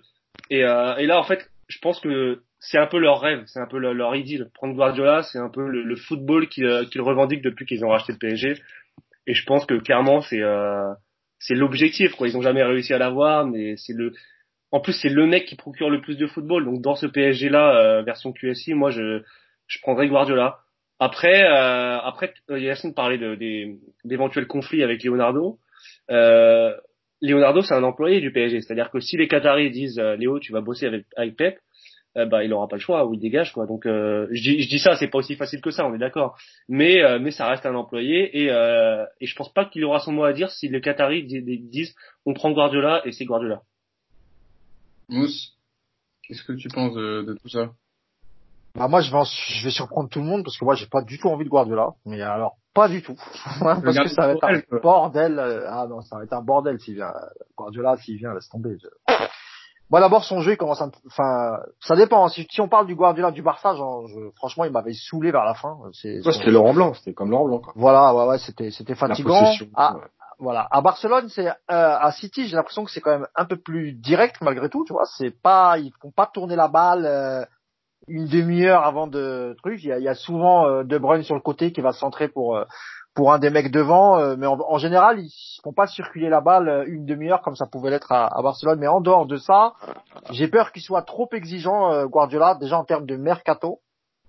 Et, euh, et là, en fait, je pense que c'est un peu leur rêve, c'est un peu leur, leur idylle. Prendre Guardiola, c'est un peu le, football qu'ils euh, revendiquent depuis qu'ils ont racheté le PSG. Et je pense que clairement, c'est euh, c'est l'objectif. Ils ont jamais réussi à l'avoir, mais c'est le en plus, c'est le mec qui procure le plus de football. Donc dans ce PSG là, version QSI, moi je je prendrais Guardiola. Après, euh, après euh, Yacine parlait de, d'éventuels conflits avec Leonardo. Euh, Leonardo, c'est un employé du PSG, c'est-à-dire que si les Qataris disent euh, Léo, tu vas bosser avec, avec Pep, euh, bah il aura pas le choix ou il dégage quoi. Donc je dis, je dis ça, c'est pas aussi facile que ça, on est d'accord. Mais mais ça reste un employé et et je pense pas qu'il aura son mot à dire si les Qataris disent on prend Guardiola et c'est Guardiola. Mousse, qu'est-ce que tu penses de, de tout ça? Bah moi je vais je vais surprendre tout le monde parce que moi j'ai pas du tout envie de Guardiola, mais alors pas du tout parce que ça va être un bordel. Euh, ah non, ça va être un bordel s'il vient Guardiola s'il vient laisse tomber. Moi d'abord son jeu il commence à enfin ça dépend si, si on parle du Guardiola du Barça genre, je... franchement il m'avait saoulé vers la fin. C'est c'était Laurent Blanc c'était comme Laurent Blanc quoi. voilà ouais ouais c'était c'était fatigant. ah, voilà. À Barcelone c'est euh, à City j'ai l'impression que c'est quand même un peu plus direct malgré tout tu vois. C'est pas ils font pas tourner la balle euh, une demi-heure avant de truc. Il y a, il y a souvent euh, De Bruyne sur le côté qui va se centrer pour euh, pour un des mecs devant, euh, mais en, général ils font pas circuler la balle une demi-heure comme ça pouvait l'être à, Barcelone. Mais en dehors de ça, j'ai peur qu'il soit trop exigeant Guardiola déjà en termes de mercato.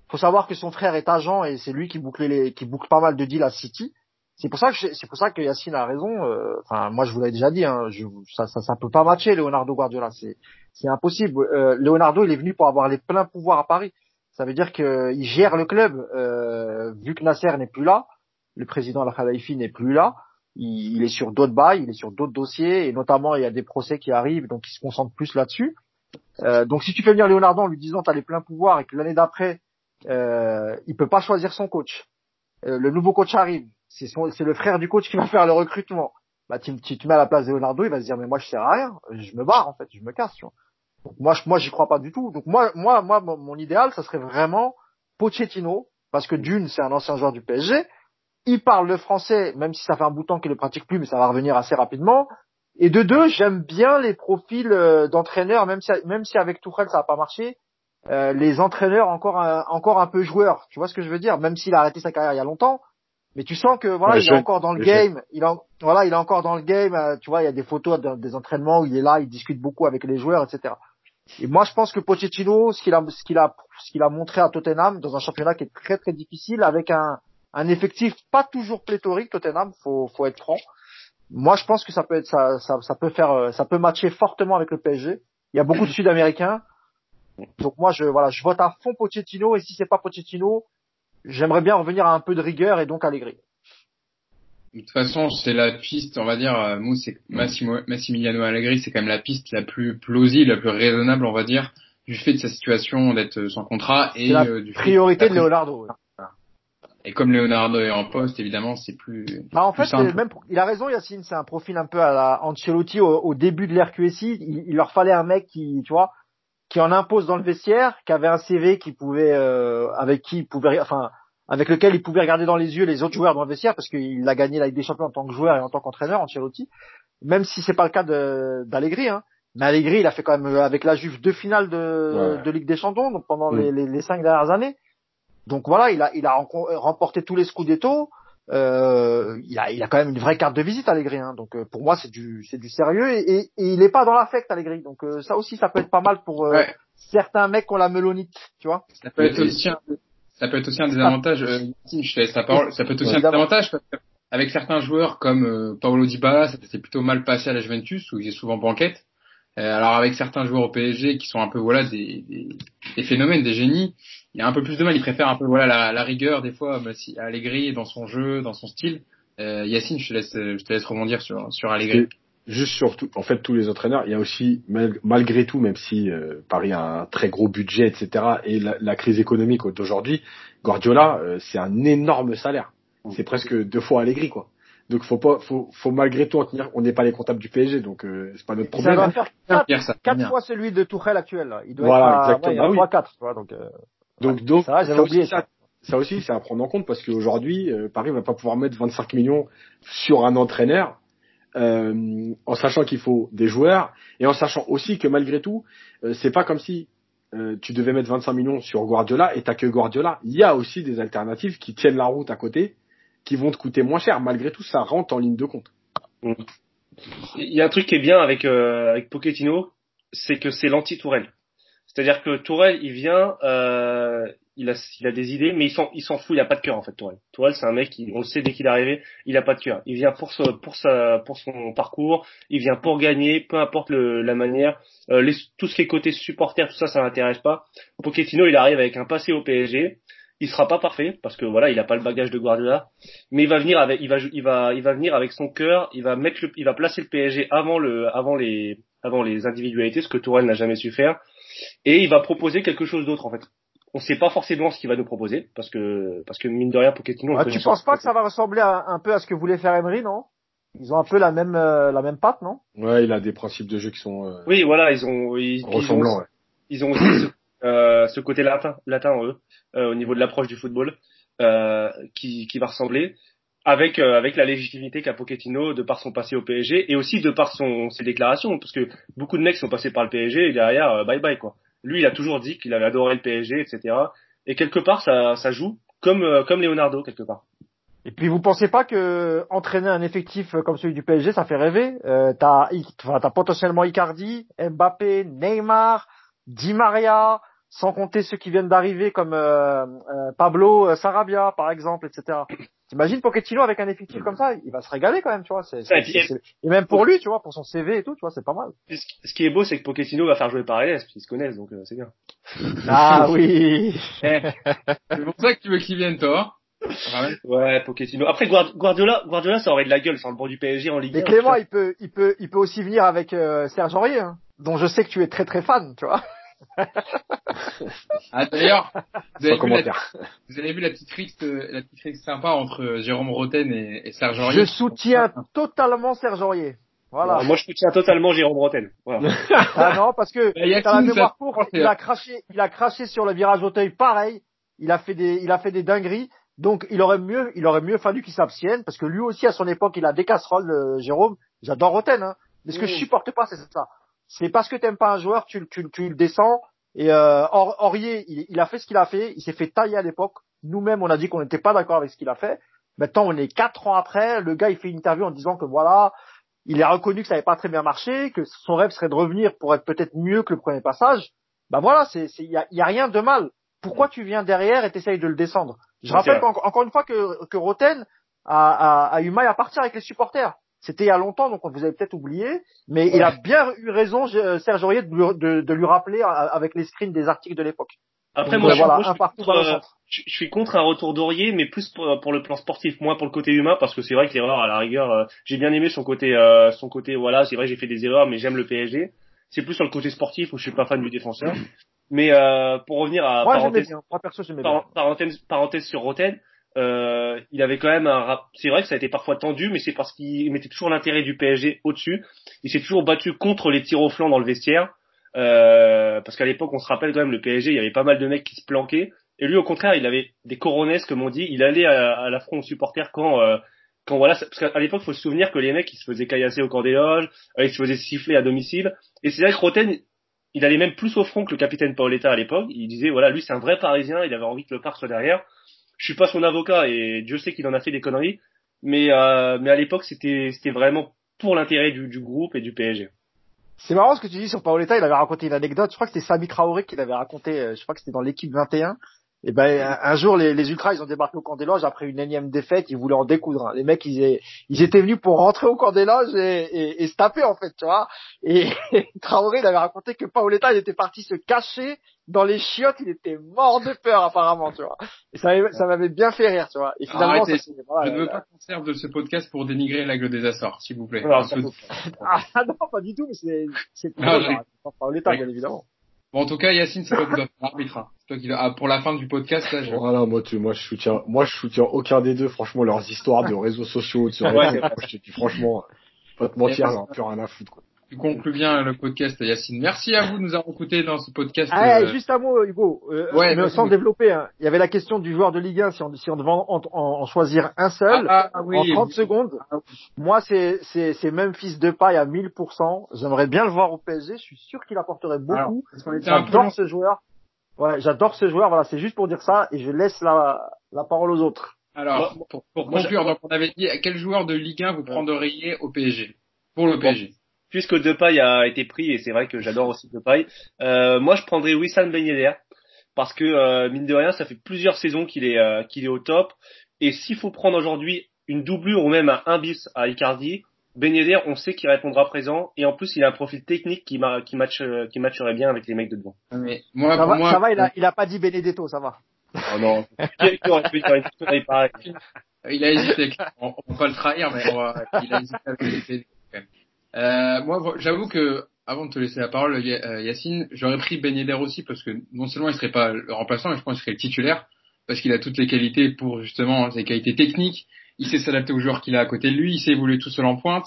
Faut savoir que son frère est agent et c'est lui qui boucle les qui boucle pas mal de deals à City. C'est pour ça que c'est pour ça que Yacine a raison. Euh, enfin, moi je vous l'avais déjà dit, hein, je, ça, ça, ça peut pas matcher Leonardo Guardiola, c'est c'est impossible. Euh, Leonardo il est venu pour avoir les pleins pouvoirs à Paris. Ça veut dire qu'il gère le club. Euh, vu que Nasser n'est plus là, le président Al Khalifi n'est plus là, il, il, est sur d'autres bails, il est sur d'autres dossiers et notamment il y a des procès qui arrivent, donc il se concentre plus là-dessus. Euh, donc si tu fais venir Leonardo en lui disant tu as les pleins pouvoirs et que l'année d'après euh, il peut pas choisir son coach, euh, le nouveau coach arrive c'est le frère du coach qui va faire le recrutement. Bah, tu, tu, tu mets à la place de Leonardo, il va se dire, mais moi, je sers à rien. Je me barre, en fait. Je me casse, tu vois. Donc, moi, moi, j'y crois pas du tout. Donc, moi, moi, moi, mon, idéal, ça serait vraiment Pochettino. Parce que d'une, c'est un ancien joueur du PSG. Il parle le français, même si ça fait un bout de temps qu'il le pratique plus, mais ça va revenir assez rapidement. Et de deux, j'aime bien les profils euh, d'entraîneurs, même si, même si avec Tourelle ça n'a pas marché, euh, les entraîneurs encore un, encore un peu joueurs. Tu vois ce que je veux dire? Même s'il a arrêté sa carrière il y a longtemps, mais tu sens que voilà, il est encore dans le game. Il a, voilà, il est encore dans le game. Euh, tu vois, il y a des photos des entraînements où il est là, il discute beaucoup avec les joueurs, etc. Et moi, je pense que Pochettino, ce qu'il a, ce qu'il a, ce qu'il a montré à Tottenham dans un championnat qui est très très difficile, avec un, un effectif pas toujours pléthorique, Tottenham, faut, faut être franc. Moi, je pense que ça peut être, ça, ça, ça peut faire, ça peut matcher fortement avec le PSG. Il y a beaucoup de Sud-Américains. Donc moi, je voilà, je vote à fond Pochettino et si c'est pas Pochettino, j'aimerais bien revenir à un peu de rigueur et donc Allegri. De toute façon, c'est la piste, on va dire, euh, Mou, c'est Massimo, Massimiliano Allegri, c'est quand même la piste la plus plausible, la plus raisonnable, on va dire, du fait de sa situation d'être sans contrat et la euh, du fait priorité de Leonardo. Et comme Leonardo est en poste, évidemment, c'est plus. Bah en plus fait, simple. même il a raison Yacine, c'est un profil un peu à la Ancelotti au, au début de l'RQSI. Il, il leur fallait un mec qui, tu vois, qui en impose dans le vestiaire, qui avait un CV qui pouvait, euh, avec qui il pouvait, enfin, avec lequel il pouvait regarder dans les yeux les autres joueurs dans le vestiaire, parce qu'il a gagné la Ligue des Champions en tant que joueur et en tant qu'entraîneur, Ancelotti. Même si c'est pas le cas de- d'Allegri, hein. Mais Allegri, il a fait quand même euh, avec la Juve deux finales de, Ouais. de Ligue des Champions donc pendant les, les, les cinq dernières années. Donc voilà, il a, il a renco- remporté tous les Scudetto. Euh, il a, il a quand même une vraie carte de visite Allegri. Hein. Donc euh, pour moi, c'est du, c'est du sérieux et, et, et il est pas dans l'affect Allegri. Donc euh, ça aussi, ça peut être pas mal pour euh, Ouais. certains mecs qui ont la melonite, tu vois. Ça peut être aussi un, ça peut être aussi un désavantage. Euh, Yacine, je te la parole. Ça peut être aussi un désavantage parce que avec certains joueurs comme euh, Paolo Dybala, ça s'est plutôt mal passé à la Juventus où il est souvent banquette. Euh, alors avec certains joueurs au PSG qui sont un peu voilà des, des, des phénomènes, des génies, il y a un peu plus de mal. Il préfère un peu voilà la, la rigueur des fois, mais si Allegri dans son jeu, dans son style. Euh, Yacine, je te laisse, je te laisse rebondir sur sur Allegri. juste sur tout, en fait tous les entraîneurs, il y a aussi mal- malgré tout, même si euh, Paris a un très gros budget, etc. et la, la crise économique d'aujourd'hui, Guardiola, euh, c'est un énorme salaire. C'est presque deux fois Allegri quoi. Donc faut pas, faut, faut malgré tout en tenir. On n'est pas les comptables du PSG, donc euh, c'est pas notre Ça problème. va faire quatre, ça, quatre fois celui de Tourelle actuel. Là. Il doit Voilà, être à, exactement. ouais, Ah oui. fois quatre, tu vois. Donc euh, Donc, donc Ça aussi, ça. ça, ça aussi, c'est à prendre en compte parce qu'aujourd'hui, euh, Paris va pas pouvoir mettre 25 millions sur un entraîneur, euh, en sachant qu'il faut des joueurs et en sachant aussi que malgré tout, euh, c'est pas comme si euh, tu devais mettre 25 millions sur Guardiola et t'as que Guardiola. Il y a aussi des alternatives qui tiennent la route à côté, qui vont te coûter moins cher. Malgré tout, ça rentre en ligne de compte. Il y a un truc qui est bien avec euh, avec Pochettino, c'est que c'est l'anti-Tourelle. C'est-à-dire que Tourelle, il vient, euh, il a des idées, mais il s'en fout, il a pas de cœur en fait. Tourelle, Tourelle, c'est un mec, on le sait dès qu'il est arrivé, il a pas de cœur. Il vient pour son parcours, il vient pour gagner, peu importe la manière. Euh, tout ce qui est côté supporter, tout ça, ça l'intéresse pas. Pochettino, il arrive avec un passé au PSG. Il sera pas parfait parce que voilà, il a pas le bagage de Guardiola, mais il va venir avec, il va, il va, il va venir avec son cœur. Il va mettre, il va placer le PSG avant le, avant les, avant les individualités, ce que Tourelle n'a jamais su faire, et il va proposer quelque chose d'autre en fait. On sait pas forcément ce qu'il va nous proposer parce que, parce que mine de rien, Pochettino. on ah, tu penses pas que ça va ressembler à- un peu à ce que voulait faire Emery, non? Ils ont un peu la même euh, la même patte, non? Ouais, il a des principes de jeu qui sont euh, Oui, voilà, ils ont, ils, ils ont, ressemblants. ouais. ils ont aussi ce, euh, ce côté latin, latin en eux, euh, au niveau de l'approche du football, euh, qui, qui va ressembler, avec euh, avec la légitimité qu'a Pochettino de par son passé au PSG et aussi de par son ses déclarations, parce que beaucoup de mecs sont passés par le PSG et derrière euh, bye bye quoi. Lui, il a toujours dit qu'il avait adoré le PSG, etc. Et quelque part, ça ça joue comme euh, comme Leonardo quelque part. Et puis vous pensez pas que entraîner un effectif comme celui du PSG, ça fait rêver? Euh, T'as enfin, potentiellement Icardi, Mbappé, Neymar, Di Maria, sans compter ceux qui viennent d'arriver comme euh, euh, Pablo euh, Sarabia par exemple, etc. T'imagines Pochettino avec un effectif comme ça, il va se régaler quand même, tu vois. c'est- c'est- Ouais, et puis- c'est- et même pour lui, tu vois, pour son CV et tout, tu vois, c'est pas mal. Ce qui est beau, c'est que Pochettino va faire jouer Paredes, qu'ils se connaissent, donc euh, c'est bien. Ah oui. Eh, c'est pour ça que tu veux qu'il vienne, toi. Ah ouais. Ouais, Pochettino. Après Guard- Guardiola, Guardiola, ça aurait de la gueule sur le banc du PSG en Ligue Mais 1. Clément, il peut, il peut, il peut aussi venir avec euh, Serge Aurier, hein, dont je sais que tu es très très fan, tu vois. Ah, d'ailleurs, vous avez, vu la, commentaire. vous avez vu la petite rixe, euh, la petite rixe sympa entre euh, Jérôme Roten et, et Serge Aurier. Je soutiens totalement Serge Aurier. Voilà. Moi, je soutiens totalement Jérôme Rotten. Voilà. Ah non, parce que Bah, t'as la mémoire courte, il a craché, il a craché sur le virage Auteuil, pareil. Il a fait des, il a fait des dingueries. Donc il aurait mieux, il aurait mieux fallu qu'il s'abstienne, parce que lui aussi à son époque il a des casseroles, euh, Jérôme. J'adore Roten, hein. Mais ce que je supporte pas, c'est ça. C'est parce que t'aimes pas un joueur, tu, le- tu, tu le descends. Et euh, Or- Aurier, il, il a fait ce qu'il a fait. Il s'est fait tailler à l'époque. Nous-mêmes, on a dit qu'on n'était pas d'accord avec ce qu'il a fait. Maintenant, on est quatre ans après. Le gars, il fait une interview en disant que voilà, il a reconnu que ça n'avait pas très bien marché, que son rêve serait de revenir pour être peut-être mieux que le premier passage. Bah voilà, c'est, il y a, y a rien de mal. Pourquoi tu viens derrière et t'essayes de le descendre? Je rappelle qu'encore encore une fois que, que Roten a, a, a eu mal à partir avec les supporters. C'était il y a longtemps, donc vous avez peut-être oublié, mais il a bien eu raison, Serge Aurier, de, de, lui rappeler avec les screens des articles de l'époque. Après, moi, je, suis contre, un retour d'Aurier, mais plus pour, le plan sportif, moins pour le côté humain, parce que c'est vrai que l'erreur, à la rigueur, euh, j'ai bien aimé son côté, euh, son côté, voilà, c'est vrai, j'ai fait des erreurs, mais j'aime le PSG. C'est plus sur le côté sportif où je suis pas fan du défenseur. Mais euh, pour revenir à moi, parenthèse, bien. Moi, perso, bien. Parenthèse, parenthèse sur Roten, euh, il avait quand même un c'est vrai que ça a été parfois tendu mais c'est parce qu'il mettait toujours l'intérêt du PSG au-dessus. Il s'est toujours battu contre les tirs au flanc dans le vestiaire. Euh, parce qu'à l'époque on se rappelle quand même le PSG il y avait pas mal de mecs qui se planquaient. Et lui au contraire il avait des coronesses comme on dit. Il allait à, à l'affront aux supporters quand euh, quand voilà parce qu'à l'époque faut se souvenir que les mecs ils se faisaient caillasser au camp des loges euh, ils se faisaient siffler à domicile. Et c'est vrai que Roten il allait même plus au front que le capitaine Paoletta à l'époque. Il disait voilà lui c'est un vrai parisien il avait envie que le parc soit derrière je suis pas son avocat et Dieu sait qu'il en a fait des conneries, mais euh, mais à l'époque c'était c'était vraiment pour l'intérêt du, du groupe et du PSG. C'est marrant ce que tu dis sur Paoletta, il avait raconté une anecdote, je crois que c'était Sami Traoré qui l'avait raconté, euh, je crois que c'était dans l'équipe 21, et ben un, jour les, les, ultras ils ont débarqué au camp des loges après une énième défaite, ils voulaient en découdre. Hein. Les mecs ils, ils étaient venus pour rentrer au camp des loges et, et, et se taper en fait, tu vois. Et, Traoré il avait raconté que Paoletta il était parti se cacher dans les chiottes, il était mort de peur apparemment, tu vois. Et ça, ça m'avait bien fait rire, tu vois. Et finalement, ça, je ne veux pas qu'on serve de ce podcast pour dénigrer l'aigle des Açores, s'il vous plaît. ah non, pas du tout, mais c'est c'est pour Paoletta bien évidemment. Bon, en tout cas, Yacine, c'est toi qui dois faire l'arbitre. Hein. C'est toi qui dois... ah, pour la fin du podcast, là, je... Voilà, moi, tu, moi, je soutiens, moi, je soutiens aucun des deux, franchement, leurs histoires de réseaux sociaux, de se ouais, je te dis, franchement, pas te mentir, j'en ai plus rien à foutre, quoi tu conclus bien le podcast, Yacine. Merci à vous de nous avoir écoutés dans ce podcast. Ah, euh... juste un mot, Hugo. Euh, ouais, mais sans développer. Hein. Il y avait la question du joueur de Ligue 1, si on, si on devait en, en, choisir un seul, ah, ah, oui, en 30 secondes. Ah, Moi, c'est, c'est, c'est Memphis Depay à 1000%. J'aimerais bien le voir au PSG. Je suis sûr qu'il apporterait beaucoup. J'adore ce joueur. Ouais, j'adore ce joueur. Voilà, c'est juste pour dire ça. Et je laisse la, la parole aux autres. Alors, pour, pour conclure, donc on avait dit quel joueur de Ligue 1 vous prendriez au PSG Pour le PSG puisque Depay a été pris et c'est vrai que j'adore aussi Depay, euh, moi je prendrais Wissam Ben Yedder parce que euh, mine de rien ça fait plusieurs saisons qu'il est euh, qu'il est au top et s'il faut prendre aujourd'hui une doublure ou même un bis à Icardi, Ben Yedder on sait qu'il répondra présent et en plus il a un profil technique qui qui match qui matcherait bien avec les mecs de devant. Mais moi, ça, va, moi, ça va, il a il a pas dit Benedetto, ça va. Oh non. il a hésité. On, on va pas le trahir, mais on va, il a hésité avec les euh, moi, j'avoue que avant de te laisser la parole, euh, Yacine, j'aurais pris Ben Yedder aussi parce que non seulement il serait pas le remplaçant, mais je pense qu'il serait le titulaire parce qu'il a toutes les qualités pour justement ses qualités techniques. Il sait s'adapter aux joueurs qu'il a à côté de lui, il sait évoluer tout seul en pointe.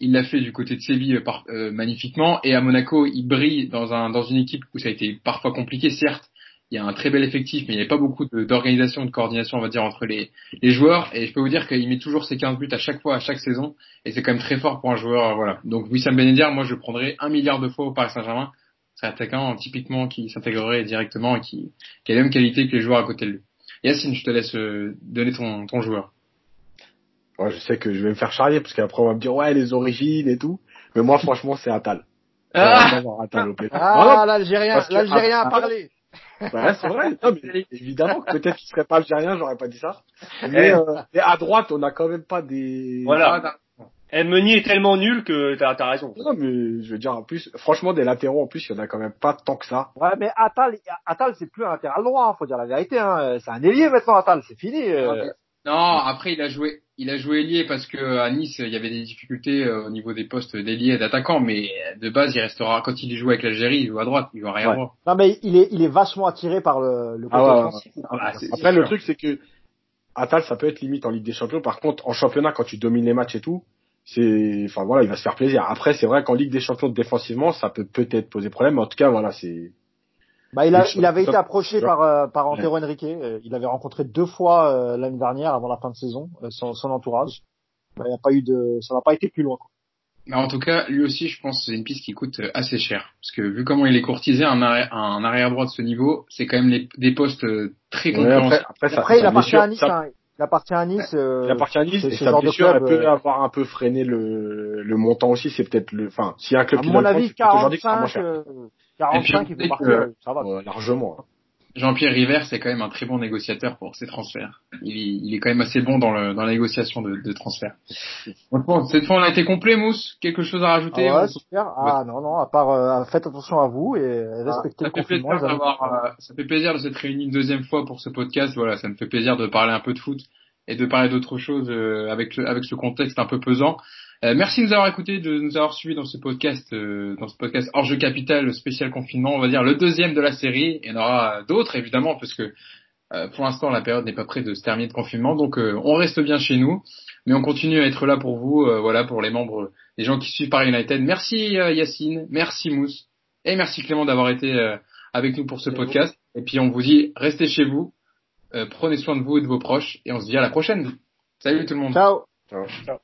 Il l'a fait du côté de Séville euh, magnifiquement et à Monaco, il brille dans un dans une équipe où ça a été parfois compliqué, certes, il y a un très bel effectif, mais il n'y a pas beaucoup d'organisation, de, coordination, on va dire, entre les, les joueurs. Et je peux vous dire qu'il met toujours ses 15 buts à chaque fois, à chaque saison. Et c'est quand même très fort pour un joueur, voilà. Donc Wissam Ben moi je prendrais un milliard de fois au Paris Saint-Germain. C'est un attaquant typiquement qui s'intégrerait directement et qui, qui a la même qualité que les joueurs à côté de lui. Yacine, je te laisse euh, donner ton, ton joueur. Ouais, je sais que je vais me faire charrier parce qu'après on va me dire ouais les origines et tout. Mais moi franchement c'est Atal. Ah, ah l'Algérien, l'Algérien a parlé. Bah, c'est vrai. Non, mais évidemment que peut-être qu'il serait pas algérien, j'aurais pas dit ça. Mais, euh, à droite, on a quand même pas des. Voilà. Et eh, Meunier est tellement nul que t'as as raison. Non, mais je veux dire, en plus, franchement, des latéraux, en plus, il y en a quand même pas tant que ça. Ouais, mais Atal, Atal, c'est plus un latéral droit, hein, faut dire la vérité, hein. C'est un ailier maintenant, Atal, c'est fini. Euh. Non, après, il a joué, il a joué ailier parce que à Nice, il y avait des difficultés euh, au niveau des postes d'ailier et d'attaquant, mais de base, il restera, quand il joue avec l'Algérie, il joue à droite, il joue arrière droit. Non, mais il est, il est vachement attiré par le, le ah côté ah, Après, le truc, c'est que Atal, ça peut être limite en Ligue des Champions. Par contre, en championnat, quand tu domines les matchs et tout, c'est, enfin voilà, il va se faire plaisir. Après, c'est vrai qu'en Ligue des Champions défensivement, ça peut peut-être poser problème, mais en tout cas, voilà, c'est, bah, il, a, il avait été approché par, euh, par Antero Henrique. Euh, il avait rencontré deux fois euh, l'année dernière, avant la fin de saison, son, son entourage. Bah, il a pas eu de, ça n'a pas été plus loin. Quoi. Mais en tout cas, lui aussi, je pense, c'est une piste qui coûte assez cher, parce que vu comment il est courtisé, un arrière, un arrière droit de ce niveau, c'est quand même les, des postes très concurrentiels. après, après, il appartient à Nice. Hein. Il appartient à Nice. il appartient à Nice. Et sa blessure, elle peut avoir un peu freiné le, le montant aussi. C'est peut-être le, enfin, s'il y a un club à qui mon avis, 45, 45, il peut partir, ça va. largement. Hein. Jean-Pierre River, c'est quand même un très bon négociateur pour ses transferts. Il, il est quand même assez bon dans, le, dans la négociation de, de transferts. Bon, cette fois on a été complet, Mousse. Quelque chose à rajouter ah ouais, super. Ah non non, à part euh, faites attention à vous et respectez ah, le confinement. Euh, ça fait plaisir de s'être réunis une deuxième fois pour ce podcast. Voilà, ça me fait plaisir de parler un peu de foot et de parler d'autres choses euh, avec avec ce contexte un peu pesant. Euh, merci de nous avoir écoutés, de nous avoir suivis dans ce podcast, euh, dans ce podcast hors jeu capital spécial confinement, on va dire le deuxième de la série. Il y en aura d'autres évidemment parce que euh, pour l'instant la période n'est pas près de se terminer de confinement, donc on reste bien chez nous, mais on continue à être là pour vous, voilà pour les membres, les gens qui suivent Paris United. Merci Yacine, merci Mousse et merci Clément d'avoir été avec nous pour ce podcast. Et puis on vous dit restez chez vous, prenez soin de vous et de vos proches et on se dit à la prochaine. Salut tout le monde. Ciao. Ciao. Ciao.